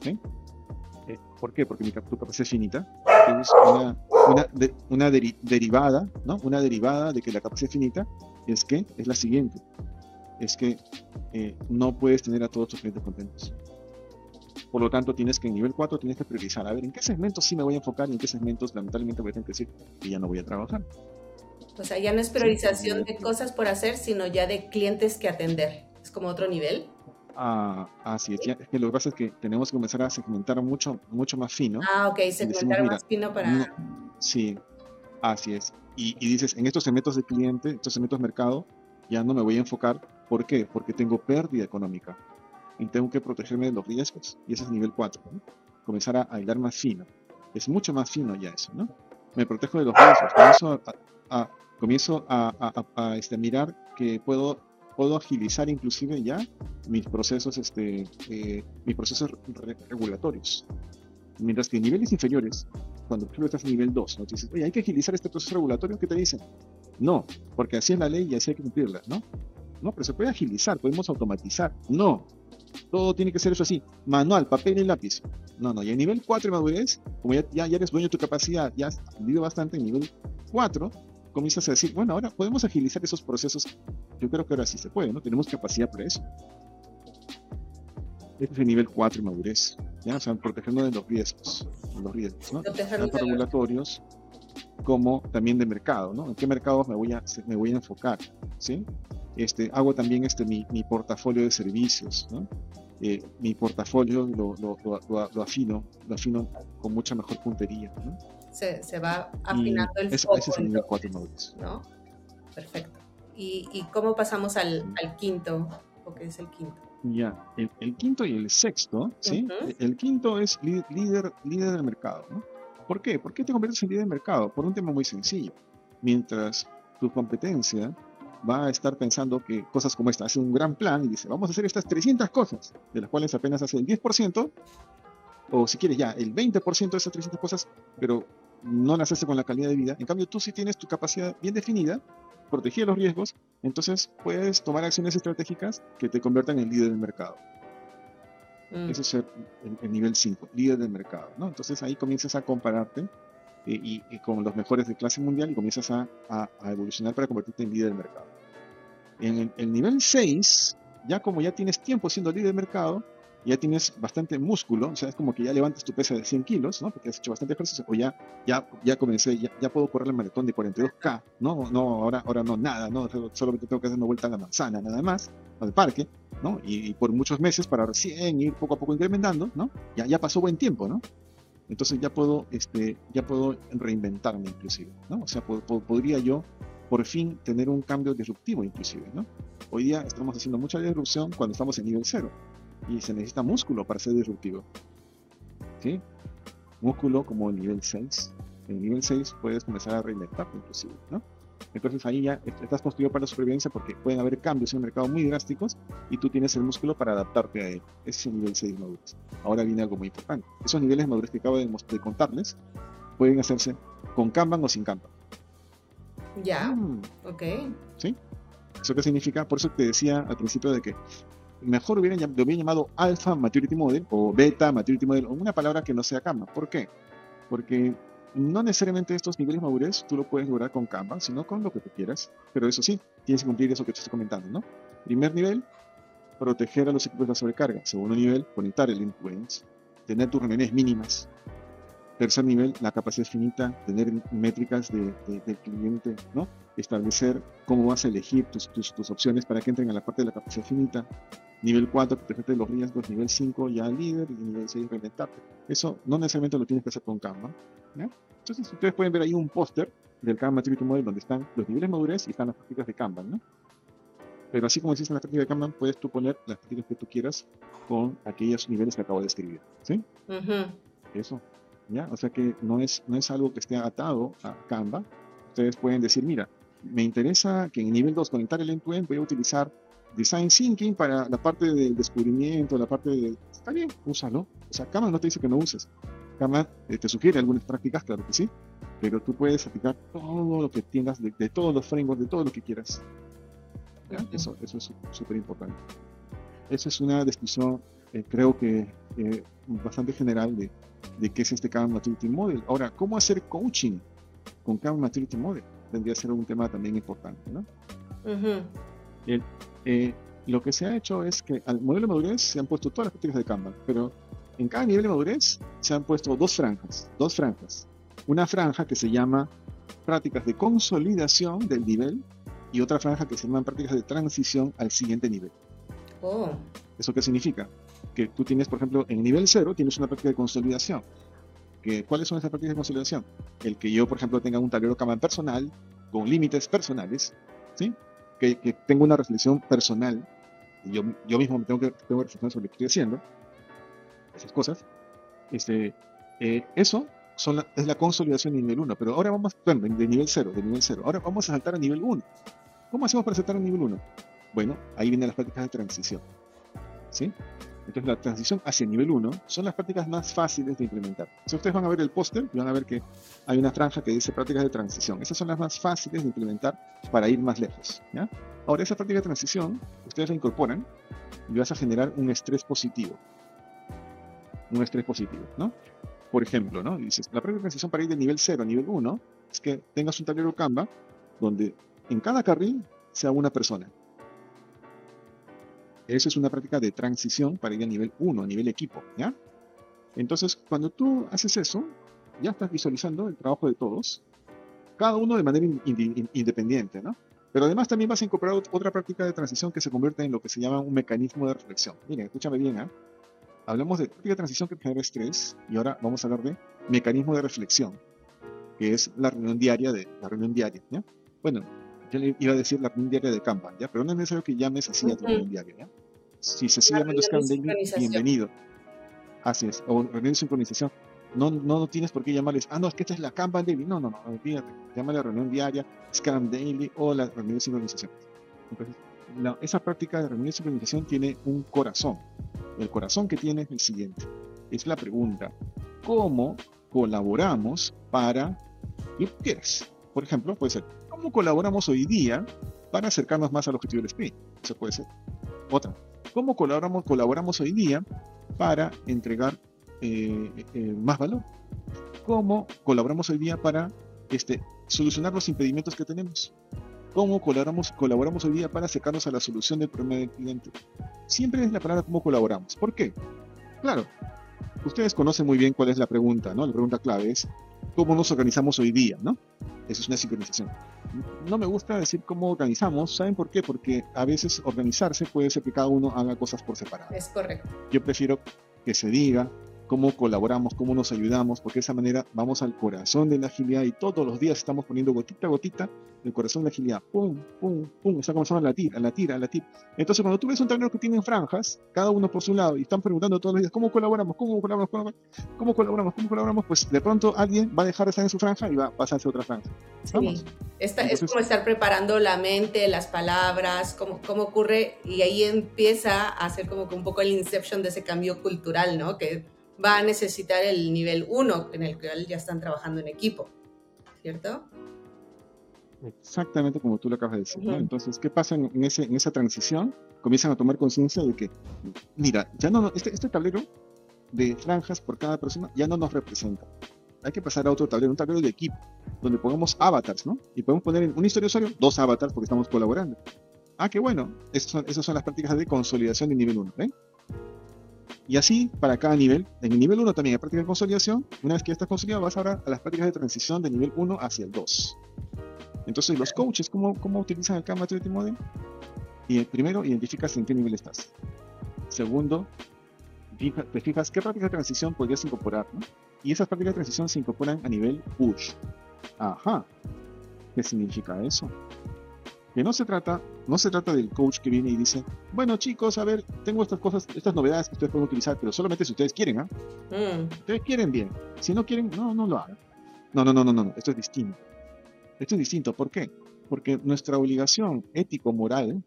Eh, ¿Por qué? Porque mi, tu capacidad es finita. Es una, una, derivada, ¿no? Una derivada de que la capacidad finita es que es la siguiente. Es que eh, no puedes tener a todos tus clientes contentos. Por lo tanto, tienes que en nivel 4 tienes que priorizar. A ver, ¿en qué segmentos sí me voy a enfocar y en qué segmentos lamentablemente voy a tener que decir que ya no voy a trabajar? O sea, ya no es priorización de cosas por hacer, sino ya de clientes que atender. Es como otro nivel. Ah, así es. es que lo que pasa es que tenemos que comenzar a segmentar mucho, mucho más fino. Ah, ok, segmentar más fino para... sí, así es. Y, y, dices, en estos segmentos de cliente, estos segmentos de mercado, ya no me voy a enfocar. ¿Por qué? Porque tengo pérdida económica y tengo que protegerme de los riesgos. Y ese es nivel 4. Comenzar a, a, hilar más fino. Es mucho más fino ya eso, ¿no? Me protejo de los riesgos. Comienzo a, comienzo a, este, mirar que puedo, puedo agilizar inclusive ya mis procesos, este, eh, mis procesos regulatorios. Mientras que en niveles inferiores, cuando por ejemplo estás en nivel 2, ¿no? dices, oye, hay que agilizar este proceso regulatorio, ¿qué te dicen? No, porque así es la ley y así hay que cumplirla, ¿no? No, pero se puede agilizar, podemos automatizar. No, todo tiene que ser eso así, manual, papel y lápiz. No, no, y en nivel 4 de madurez, como ya, ya, eres dueño de tu capacidad, ya has aprendido bastante en nivel 4, comienzas a decir, bueno, ahora podemos agilizar esos procesos. Yo creo que ahora sí se puede, ¿no? Tenemos capacidad para eso. Este es el nivel 4 de madurez, ¿ya? O sea, protegiendo de los riesgos, los riesgos, ¿no? Tanto regulatorios como también de mercado, ¿no? ¿En qué mercados me voy a, me voy a enfocar, ¿sí? Este, hago también este, mi, mi portafolio de servicios, ¿no? Eh, mi portafolio lo, lo, lo, afino, lo afino con mucha mejor puntería, ¿no? Se, se va afinando el foco. Ese es el nivel 4 ¿no? Perfecto. ¿Y, ¿Y, cómo pasamos al, al quinto? ¿O qué es el quinto? Ya, el, el, quinto y el sexto, ¿sí? El quinto es líder, líder del mercado, ¿no? ¿Por qué? ¿Por qué te conviertes en líder del mercado? Por un tema muy sencillo. Mientras tu competencia va a estar pensando que cosas como esta, hace un gran plan y dice, vamos a hacer estas 300 cosas, de las cuales apenas hace el 10%, o si quieres ya, el 20% de esas 300 cosas, pero no las hace con la calidad de vida. En cambio, tú sí tienes tu capacidad bien definida, protegida los riesgos, entonces puedes tomar acciones estratégicas que te conviertan en líder del mercado. Mm. Eso es el, nivel 5, líder del mercado. ¿no? Entonces ahí comienzas a compararte y, con los mejores de clase mundial y comienzas a, evolucionar para convertirte en líder del mercado. En el, nivel 6, ya como ya tienes tiempo siendo líder del mercado, ya tienes bastante músculo, o sea, es como que ya levantas tu peso de 100 kilos, ¿no? Porque has hecho bastante ejercicio, o ya, ya, ya comencé, ya, ya puedo correr el maratón de 42K, ¿no? No, ahora, ahora no, nada, ¿no? Solamente tengo que hacer una vuelta a la manzana, nada más, al parque, ¿no? Y, por muchos meses para recién ir poco a poco incrementando, ¿no? Ya, ya pasó buen tiempo, ¿no? Entonces ya puedo, este, ya puedo reinventarme inclusive, ¿no? O sea, podría yo por fin tener un cambio disruptivo inclusive, ¿no? Hoy día estamos haciendo mucha disrupción cuando estamos en nivel cero y se necesita músculo para ser disruptivo, ¿sí? Músculo como el nivel 6. En el nivel 6 puedes comenzar a reinventarte inclusive, ¿no? Entonces ahí ya estás construido para la supervivencia porque pueden haber cambios en el mercado muy drásticos y tú tienes el músculo para adaptarte a él. Ese es el nivel 6 de madurez. Ahora viene algo muy importante. Esos niveles de madurez que acabo de, contarles pueden hacerse con Kanban o sin Kanban. Ya, mm. ok. ¿Sí? ¿Eso qué significa? Por eso te decía al principio de que mejor hubieran, lo hubieran llamado Alpha Maturity Model o Beta Maturity Model o una palabra que no sea Kanban. ¿Por qué? Porque no necesariamente estos niveles de madurez tú lo puedes lograr con Kanban, sino con lo que tú quieras. Pero eso sí, tienes que cumplir eso que te estoy comentando, ¿no? Primer nivel, proteger a los equipos de la sobrecarga. Segundo nivel, conectar el endpoint, tener tus reuniones mínimas. Tercer nivel, la capacidad finita, tener métricas de, cliente, ¿no? Establecer cómo vas a elegir tus, tus, tus, opciones para que entren a la parte de la capacidad finita. Nivel 4, protegerte de los riesgos. Nivel 5, ya líder. Y nivel 6, reinventarte. Eso no necesariamente lo tienes que hacer con Kanban. Entonces, ustedes pueden ver ahí un póster del Kanban Maturity Model donde están los niveles de madurez y están las prácticas de Kanban, ¿no? Pero así como existen las prácticas de Kanban, puedes tú poner las prácticas que tú quieras con aquellos niveles que acabo de escribir, ¿sí? Eso, ¿ya? O sea que no es, no es algo que esté atado a Canva. Ustedes pueden decir, mira, me interesa que en nivel 2 conectar el end-to-end, voy a utilizar Design Thinking para la parte del descubrimiento, la parte de... Está bien, úsalo. O sea, Kanban no te dice que no uses. Kanban eh, te sugiere algunas prácticas, claro que sí, pero tú puedes aplicar todo lo que tengas de, todos los frameworks, de todo lo que quieras. Eso, eso es súper importante. Esa es una descripción, eh, creo que eh, bastante general de, de qué es este Calm Maturity Model. Ahora, ¿cómo hacer coaching con Calm Maturity Model? Tendría que ser un tema también importante, ¿no? Eh, lo que se ha hecho es que al modelo de madurez se han puesto todas las prácticas de Kanban, pero en cada nivel de madurez se han puesto dos franjas, dos franjas. Una franja que se llama prácticas de consolidación del nivel y otra franja que se llama prácticas de transición al siguiente nivel. Oh. ¿Eso qué significa? Que tú tienes, por ejemplo, en nivel 0 tienes una práctica de consolidación. Que, ¿Cuáles son esas prácticas de consolidación? El que yo, por ejemplo, tenga un tablero Kanban personal con límites personales, ¿sí? Que, que una reflexión personal. Yo, yo mismo me tengo que, tengo reflexionar sobre lo que estoy haciendo. Esas cosas. Este, eh, eso son es la consolidación de nivel 1. Pero ahora vamos, bueno, de nivel 0, de nivel 0. Ahora vamos a saltar a nivel 1. ¿Cómo hacemos para saltar a nivel 1? Bueno, ahí vienen las prácticas de transición. ¿Sí? Entonces, la transición hacia el nivel 1 son las prácticas más fáciles de implementar. Si ustedes van a ver el póster, van a ver que hay una franja que dice prácticas de transición. Esas son las más fáciles de implementar para ir más lejos. ¿ya? Ahora, esa práctica de transición, ustedes la incorporan y vas a generar un estrés positivo. Un estrés positivo, ¿no? Por ejemplo, ¿no? Dices, la práctica de transición para ir de nivel 0 a nivel 1 es que tengas un tablero Canva donde en cada carril sea una persona. Eso es una práctica de transición para ir a nivel 1, a nivel equipo, ¿ya? Entonces, cuando tú haces eso, ya estás visualizando el trabajo de todos, cada uno de manera independiente, ¿no? Pero además también vas a incorporar otra práctica de transición que se convierte en lo que se llama un mecanismo de reflexión. Miren, escúchame bien, ¿eh? Hablamos de práctica de transición que genera estrés y ahora vamos a hablar de mecanismo de reflexión, que es la reunión diaria de la reunión diaria, ¿ya? Bueno, yo le iba a decir la reunión diaria de Kanban, ¿ya? Pero no es necesario que llames así a tu reunión diaria, ¿ya? Si se sigue llamando Scrum bienvenido. Así es, o reunión de sincronización. No, no, tienes por qué llamarles, ah, no, es que esta es la Kanban Daily. No, no, no, olvídate. Llámale la reunión diaria, Scrum Daily o la reunión de sincronización. Entonces, esa práctica de reunión de sincronización tiene un corazón. El corazón que tiene es el siguiente. Es la pregunta, ¿cómo colaboramos para ¿qué quieres? Por ejemplo, puede ser, ¿cómo colaboramos hoy día para acercarnos más al objetivo del sprint? Eso puede ser. Otra, ¿cómo colaboramos, colaboramos hoy día para entregar eh, eh, más valor? ¿Cómo colaboramos hoy día para este, solucionar los impedimentos que tenemos? ¿Cómo colaboramos, colaboramos hoy día para acercarnos a la solución del problema del cliente? Siempre es la palabra cómo colaboramos. ¿Por qué? Claro, ustedes conocen muy bien cuál es la pregunta, ¿no? La pregunta clave es cómo nos organizamos hoy día, ¿no? Eso es una sincronización. No me gusta decir cómo organizamos, ¿saben por qué? Porque a veces organizarse puede ser que cada uno haga cosas por separado. Es correcto. Yo prefiero que se diga cómo colaboramos, cómo nos ayudamos, porque de esa manera vamos al corazón de la agilidad y todos los días estamos poniendo gotita a gotita el corazón de la agilidad. Pum, pum, pum, está comenzando a latir, a latir, a latir. Entonces, cuando tú ves un tablero que tiene franjas, cada uno por su lado, y están preguntando todos los días, ¿cómo colaboramos? ¿Cómo colaboramos? ¿Cómo colaboramos? ¿Cómo colaboramos? Pues de pronto alguien va a dejar de estar en su franja y va a pasarse a otra franja. Sí. es como estar preparando la mente, las palabras, cómo, cómo ocurre, y ahí empieza a hacer como que un poco el inception de ese cambio cultural, ¿no? Que va a necesitar el nivel 1 en el que ya están trabajando en equipo, ¿cierto? Exactamente como tú lo acabas de decir. Entonces, ¿qué pasa en, ese, en esa transición? Comienzan a tomar conciencia de que, mira, ya no este, este tablero de franjas por cada persona ya no nos representa. Hay que pasar a otro tablero, un tablero de equipo, donde pongamos avatars, ¿no? Y podemos poner en un historia de usuario dos avatars porque estamos colaborando. Ah, qué bueno. Esas son, esas son las prácticas de consolidación de nivel 1. ¿ven? Y así para cada nivel. En el nivel 1 también hay prácticas de consolidación. Una vez que ya estás consolidado, vas ahora a las prácticas de transición de nivel 1 hacia el 2. Entonces, los coaches, ¿cómo, cómo utilizan el Canva Maturity Model? Y primero, identificas en qué nivel estás. Segundo, te fijas qué prácticas de transición podrías incorporar. ¿no? Y esas prácticas de transición se incorporan a nivel push. Ajá. ¿Qué significa eso? Que no se trata, no se trata del coach que viene y dice, bueno chicos, a ver, tengo estas cosas, estas novedades que ustedes pueden utilizar, pero solamente si ustedes quieren, ¿ah? Mm. Ustedes quieren bien. Si no quieren, no, no lo hagan. No, no, no, no, no, esto es distinto. Esto es distinto, ¿por qué? Porque nuestra obligación ético-moral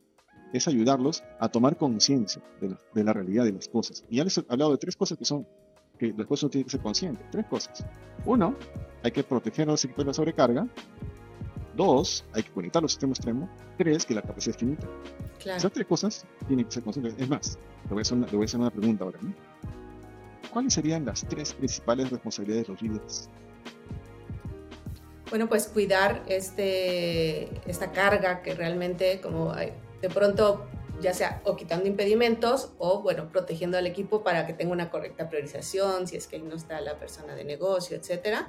es ayudarlos a tomar conciencia de, la realidad de las cosas. Y ya les he hablado de tres cosas que son que las cosas tienen que ser conscientes. Tres cosas. Uno, hay que proteger a los equipos de la sobrecarga. Dos, hay que conectar los extremos extremo. Tres, que la capacidad es finita. Claro. Esas tres cosas tienen que ser conscientes. Es más, le voy a hacer una, voy a hacer una pregunta ahora. ¿no? ¿Cuáles serían las tres principales responsabilidades de los líderes? Bueno, pues cuidar este, esta carga que realmente, como de pronto, ya sea o quitando impedimentos o, bueno, protegiendo al equipo para que tenga una correcta priorización, si es que no está la persona de negocio, etcétera.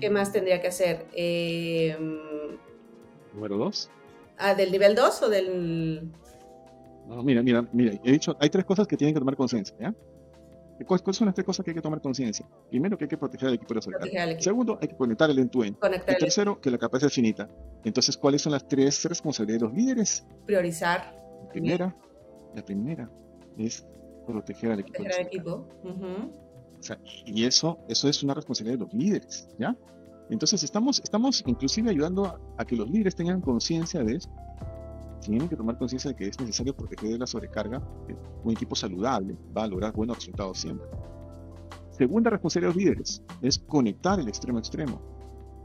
¿Qué más tendría que hacer? Em, Número dos. Ah, ¿Del nivel 2 o del...? No, mira, mira, mira, he dicho, hay tres cosas que tienen que tomar conciencia, ¿ya? ¿Cuáles son las tres cosas que hay que tomar conciencia? Primero, que hay que proteger al equipo de la Segundo, hay que conectar el end-to-end. Y tercero, que la capacidad es finita. Entonces, ¿cuáles son las tres responsabilidades de los líderes? Priorizar. La primera, la primera es proteger al equipo. Proteger al equipo y eso, eso es una responsabilidad de los líderes, ¿ya? Entonces estamos, estamos inclusive ayudando a, que los líderes tengan conciencia de eso. Tienen que tomar conciencia de que es necesario proteger de la sobrecarga. Un equipo saludable va a lograr buenos resultados siempre. Segunda responsabilidad de los líderes es conectar el extremo a extremo.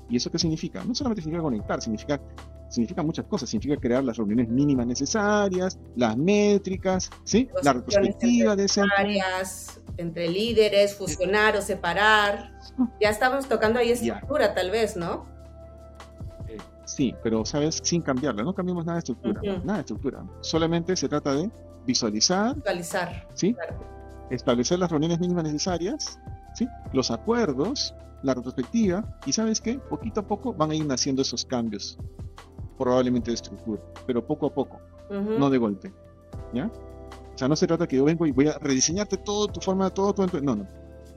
¿Y eso qué significa? No solamente significa conectar, significa, significa muchas cosas. Significa crear las reuniones mínimas necesarias, las métricas, ¿sí? la retrospectiva de ese entre líderes, fusionar o separar. Ya estamos tocando ahí estructura, tal vez, ¿no? Eh, sí, pero, ¿sabes? Sin cambiarla, no cambiamos nada de estructura, nada de estructura. Solamente se trata de visualizar. Visualizar. ¿Sí? Establecer las reuniones mínimas necesarias, ¿sí? Los acuerdos, la retrospectiva, y ¿sabes qué? Poquito a poco van a ir naciendo esos cambios, probablemente de estructura, pero poco a poco, no de golpe, ¿ya? O sea, no se trata que yo vengo y voy a rediseñarte todo tu forma, todo tu... No, no.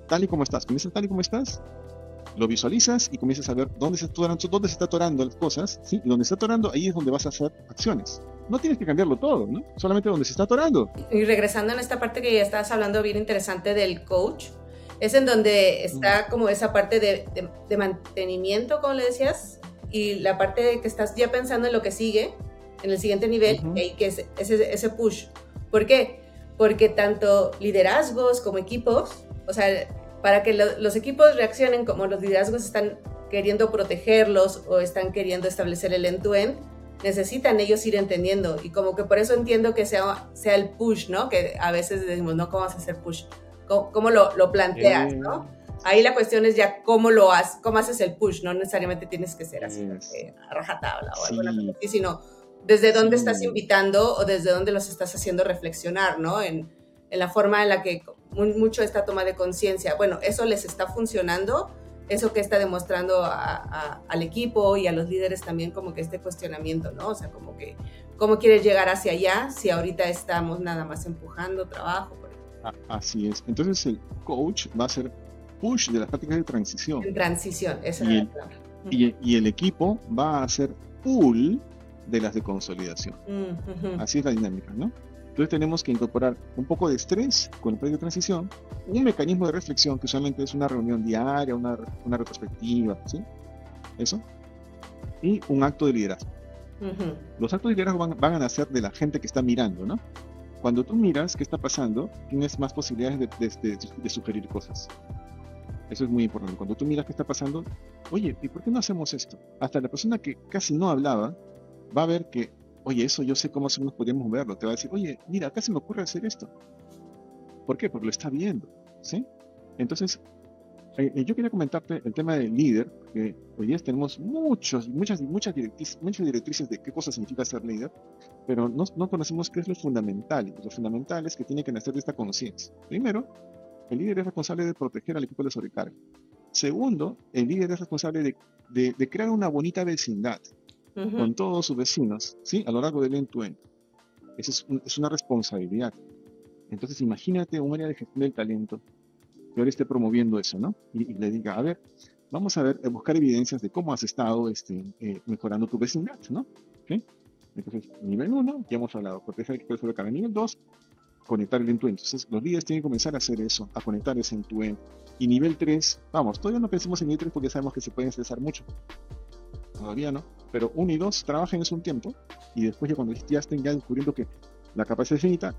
Tal y como estás. Comienzas tal y como estás, lo visualizas y comienzas a ver dónde se, dónde se está atorando las cosas, ¿sí? Y donde está atorando, ahí es donde vas a hacer acciones. No tienes que cambiarlo todo, ¿no? Solamente donde se está atorando. Y regresando en esta parte que ya estabas hablando bien interesante del coach, es en donde está como esa parte de, de, mantenimiento, como le decías, y la parte de que estás ya pensando en lo que sigue, en el siguiente nivel, y que es ese, ese push ¿Por qué? Porque tanto liderazgos como equipos, o sea, para que los equipos reaccionen como los liderazgos están queriendo protegerlos o están queriendo establecer el end-to-end, necesitan ellos ir entendiendo. Y como que por eso entiendo que sea, sea el push, ¿no? Que a veces decimos, no, ¿cómo vas a hacer push? ¿Cómo, lo, lo, planteas, no? Eh. Ahí la cuestión es ya cómo lo haces, cómo haces el push, no necesariamente tienes que ser así, a rajatabla o algo así, sino desde dónde estás invitando o desde dónde los estás haciendo reflexionar, ¿no? En, en la forma en la que mucho esta toma de conciencia, bueno, eso les está funcionando, eso que está demostrando al equipo y a los líderes también como que este cuestionamiento, ¿no? O sea, como que, ¿cómo quieres llegar hacia allá si ahorita estamos nada más empujando trabajo? Así es. Entonces el coach va a ser push de las prácticas de transición. En transición, esa y es la palabra. Y, y el equipo va a ser pull de las de consolidación. Así es la dinámica, ¿no? Entonces tenemos que incorporar un poco de estrés con el periodo de transición, un mecanismo de reflexión que usualmente es una reunión diaria, una, una retrospectiva, ¿sí? Eso. Y un acto de liderazgo. Los actos de liderazgo van, van, a nacer de la gente que está mirando, ¿no? Cuando tú miras qué está pasando, tienes más posibilidades de, de sugerir cosas. Eso es muy importante. Cuando tú miras qué está pasando, oye, ¿y por qué no hacemos esto? Hasta la persona que casi no hablaba, va a ver que, oye, eso yo sé cómo nos podríamos verlo. Te va a decir, oye, mira, acá se me ocurre hacer esto. ¿Por qué? Porque lo está viendo, ¿sí? Entonces, eh, eh, yo quería comentarte el tema del líder, que hoy día tenemos muchos, muchas, muchas, directrices, muchas directrices de qué cosa significa ser líder, pero no, no conocemos qué es lo fundamental. Lo fundamental es que tiene que nacer de esta conciencia. Primero, el líder es responsable de proteger al equipo de sobrecarga. Segundo, el líder es responsable de, de, de crear una bonita vecindad con todos sus vecinos, ¿sí? A lo largo del end-to-end. Esa es, es, una responsabilidad. Entonces, imagínate un área de gestión del talento que ahora esté promoviendo eso, ¿no? Y, le diga, a ver, vamos a ver, a buscar evidencias de cómo has estado este, eh, mejorando tu vecindad, ¿no? ¿Okay? Entonces, nivel 1, ya hemos hablado, proteger el equipo de Nivel 2, conectar el end-to-end. Entonces, los líderes tienen que comenzar a hacer eso, a conectar ese end-to-end. Y nivel 3, vamos, todavía no pensemos en nivel 3 porque sabemos que se pueden estresar mucho. Todavía no pero uno y dos trabajen eso un tiempo y después ya cuando ya estén ya descubriendo que la capacidad es finita,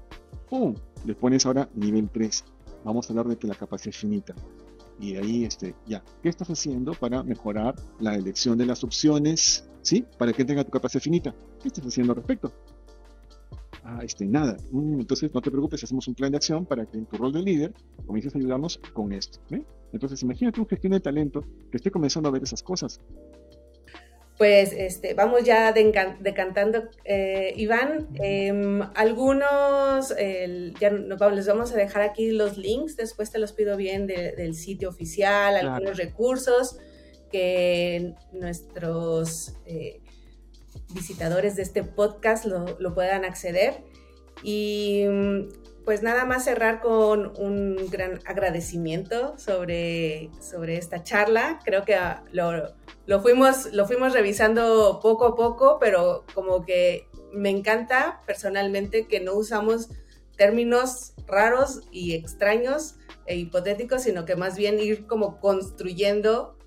¡pum! Les pones ahora nivel 3. Vamos a hablar de que la capacidad es finita. Y ahí, este, ya, ¿qué estás haciendo para mejorar la elección de las opciones, ¿sí? Para que tenga tu capacidad finita. ¿Qué estás haciendo al respecto? Ah, este, nada. Mm, entonces, no te preocupes, hacemos un plan de acción para que en tu rol de líder comiences a ayudarnos con esto. Entonces, imagínate un gestión de talento que esté comenzando a ver esas cosas pues este, vamos ya decantando. Eh, Iván, em, algunos, ya les vamos a dejar aquí los links, después te los pido bien del sitio oficial, algunos recursos que nuestros eh, visitadores de este podcast lo, lo, puedan acceder. Y pues nada más cerrar con un gran agradecimiento sobre, sobre esta charla. Creo que lo lo fuimos, lo fuimos revisando poco a poco, pero como que me encanta personalmente que no usamos términos raros y extraños e hipotéticos, sino que más bien ir como construyendo,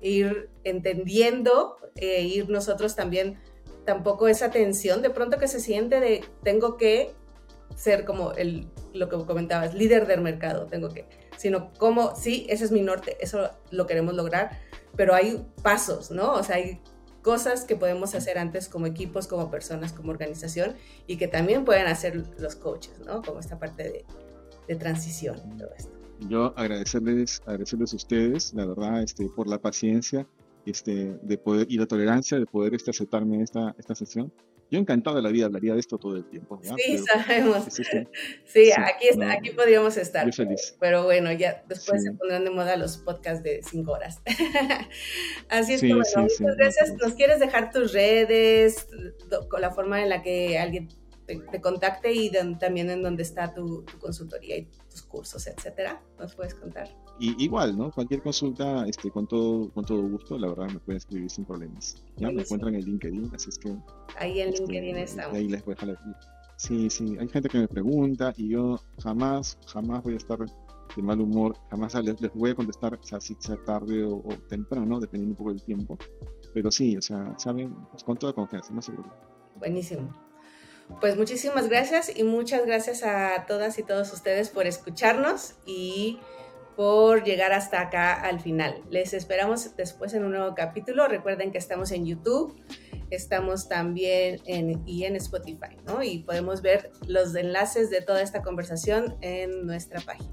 ir entendiendo, e ir nosotros también, tampoco esa tensión de pronto que se siente de tengo que ser como el, lo que comentabas, líder del mercado, tengo que, sino como, sí, ese es mi norte, eso lo queremos lograr, pero hay pasos, ¿no? O sea, hay cosas que podemos hacer antes como equipos, como personas, como organización y que también pueden hacer los coaches, ¿no? Como esta parte de, de transición todo esto. Yo agradecerles, agradecerles a ustedes, la verdad, este, por la paciencia este, de poder, y la tolerancia de poder este, aceptarme esta, esta sesión. Yo encantado de la vida hablaría de esto todo el tiempo. Sí, sabemos. sí, aquí, está, aquí podríamos estar. feliz. Pero bueno, ya después se pondrán de moda los podcasts de cinco horas. Así es que bueno, muchas gracias. ¿Nos quieres dejar tus redes, con la forma en la que alguien te, contacte y también en donde está tu, consultoría y tus cursos, etcétera. ¿Nos puedes contar? Y, igual, ¿no? Cualquier consulta, este, con todo, con todo gusto, la verdad me pueden escribir sin problemas. Ya me encuentran en LinkedIn, así es que. Ahí en este, LinkedIn estamos. Ahí les voy a dejar Sí, sí, hay gente que me pregunta y yo jamás, jamás voy a estar de mal humor, jamás les, les voy a contestar, o sea, si sea tarde o, temprano, dependiendo un poco del tiempo. Pero sí, o sea, saben, pues, con toda confianza, no se preocupen. Buenísimo. Pues muchísimas gracias y muchas gracias a todas y todos ustedes por escucharnos y por llegar hasta acá al final. Les esperamos después en un nuevo capítulo. Recuerden que estamos en YouTube, estamos también en, y en Spotify, ¿no? Y podemos ver los enlaces de toda esta conversación en nuestra página.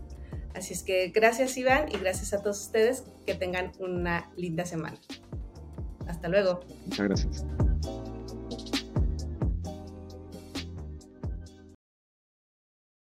Así es que gracias Iván y gracias a todos ustedes. Que tengan una linda semana. Hasta luego. Muchas gracias.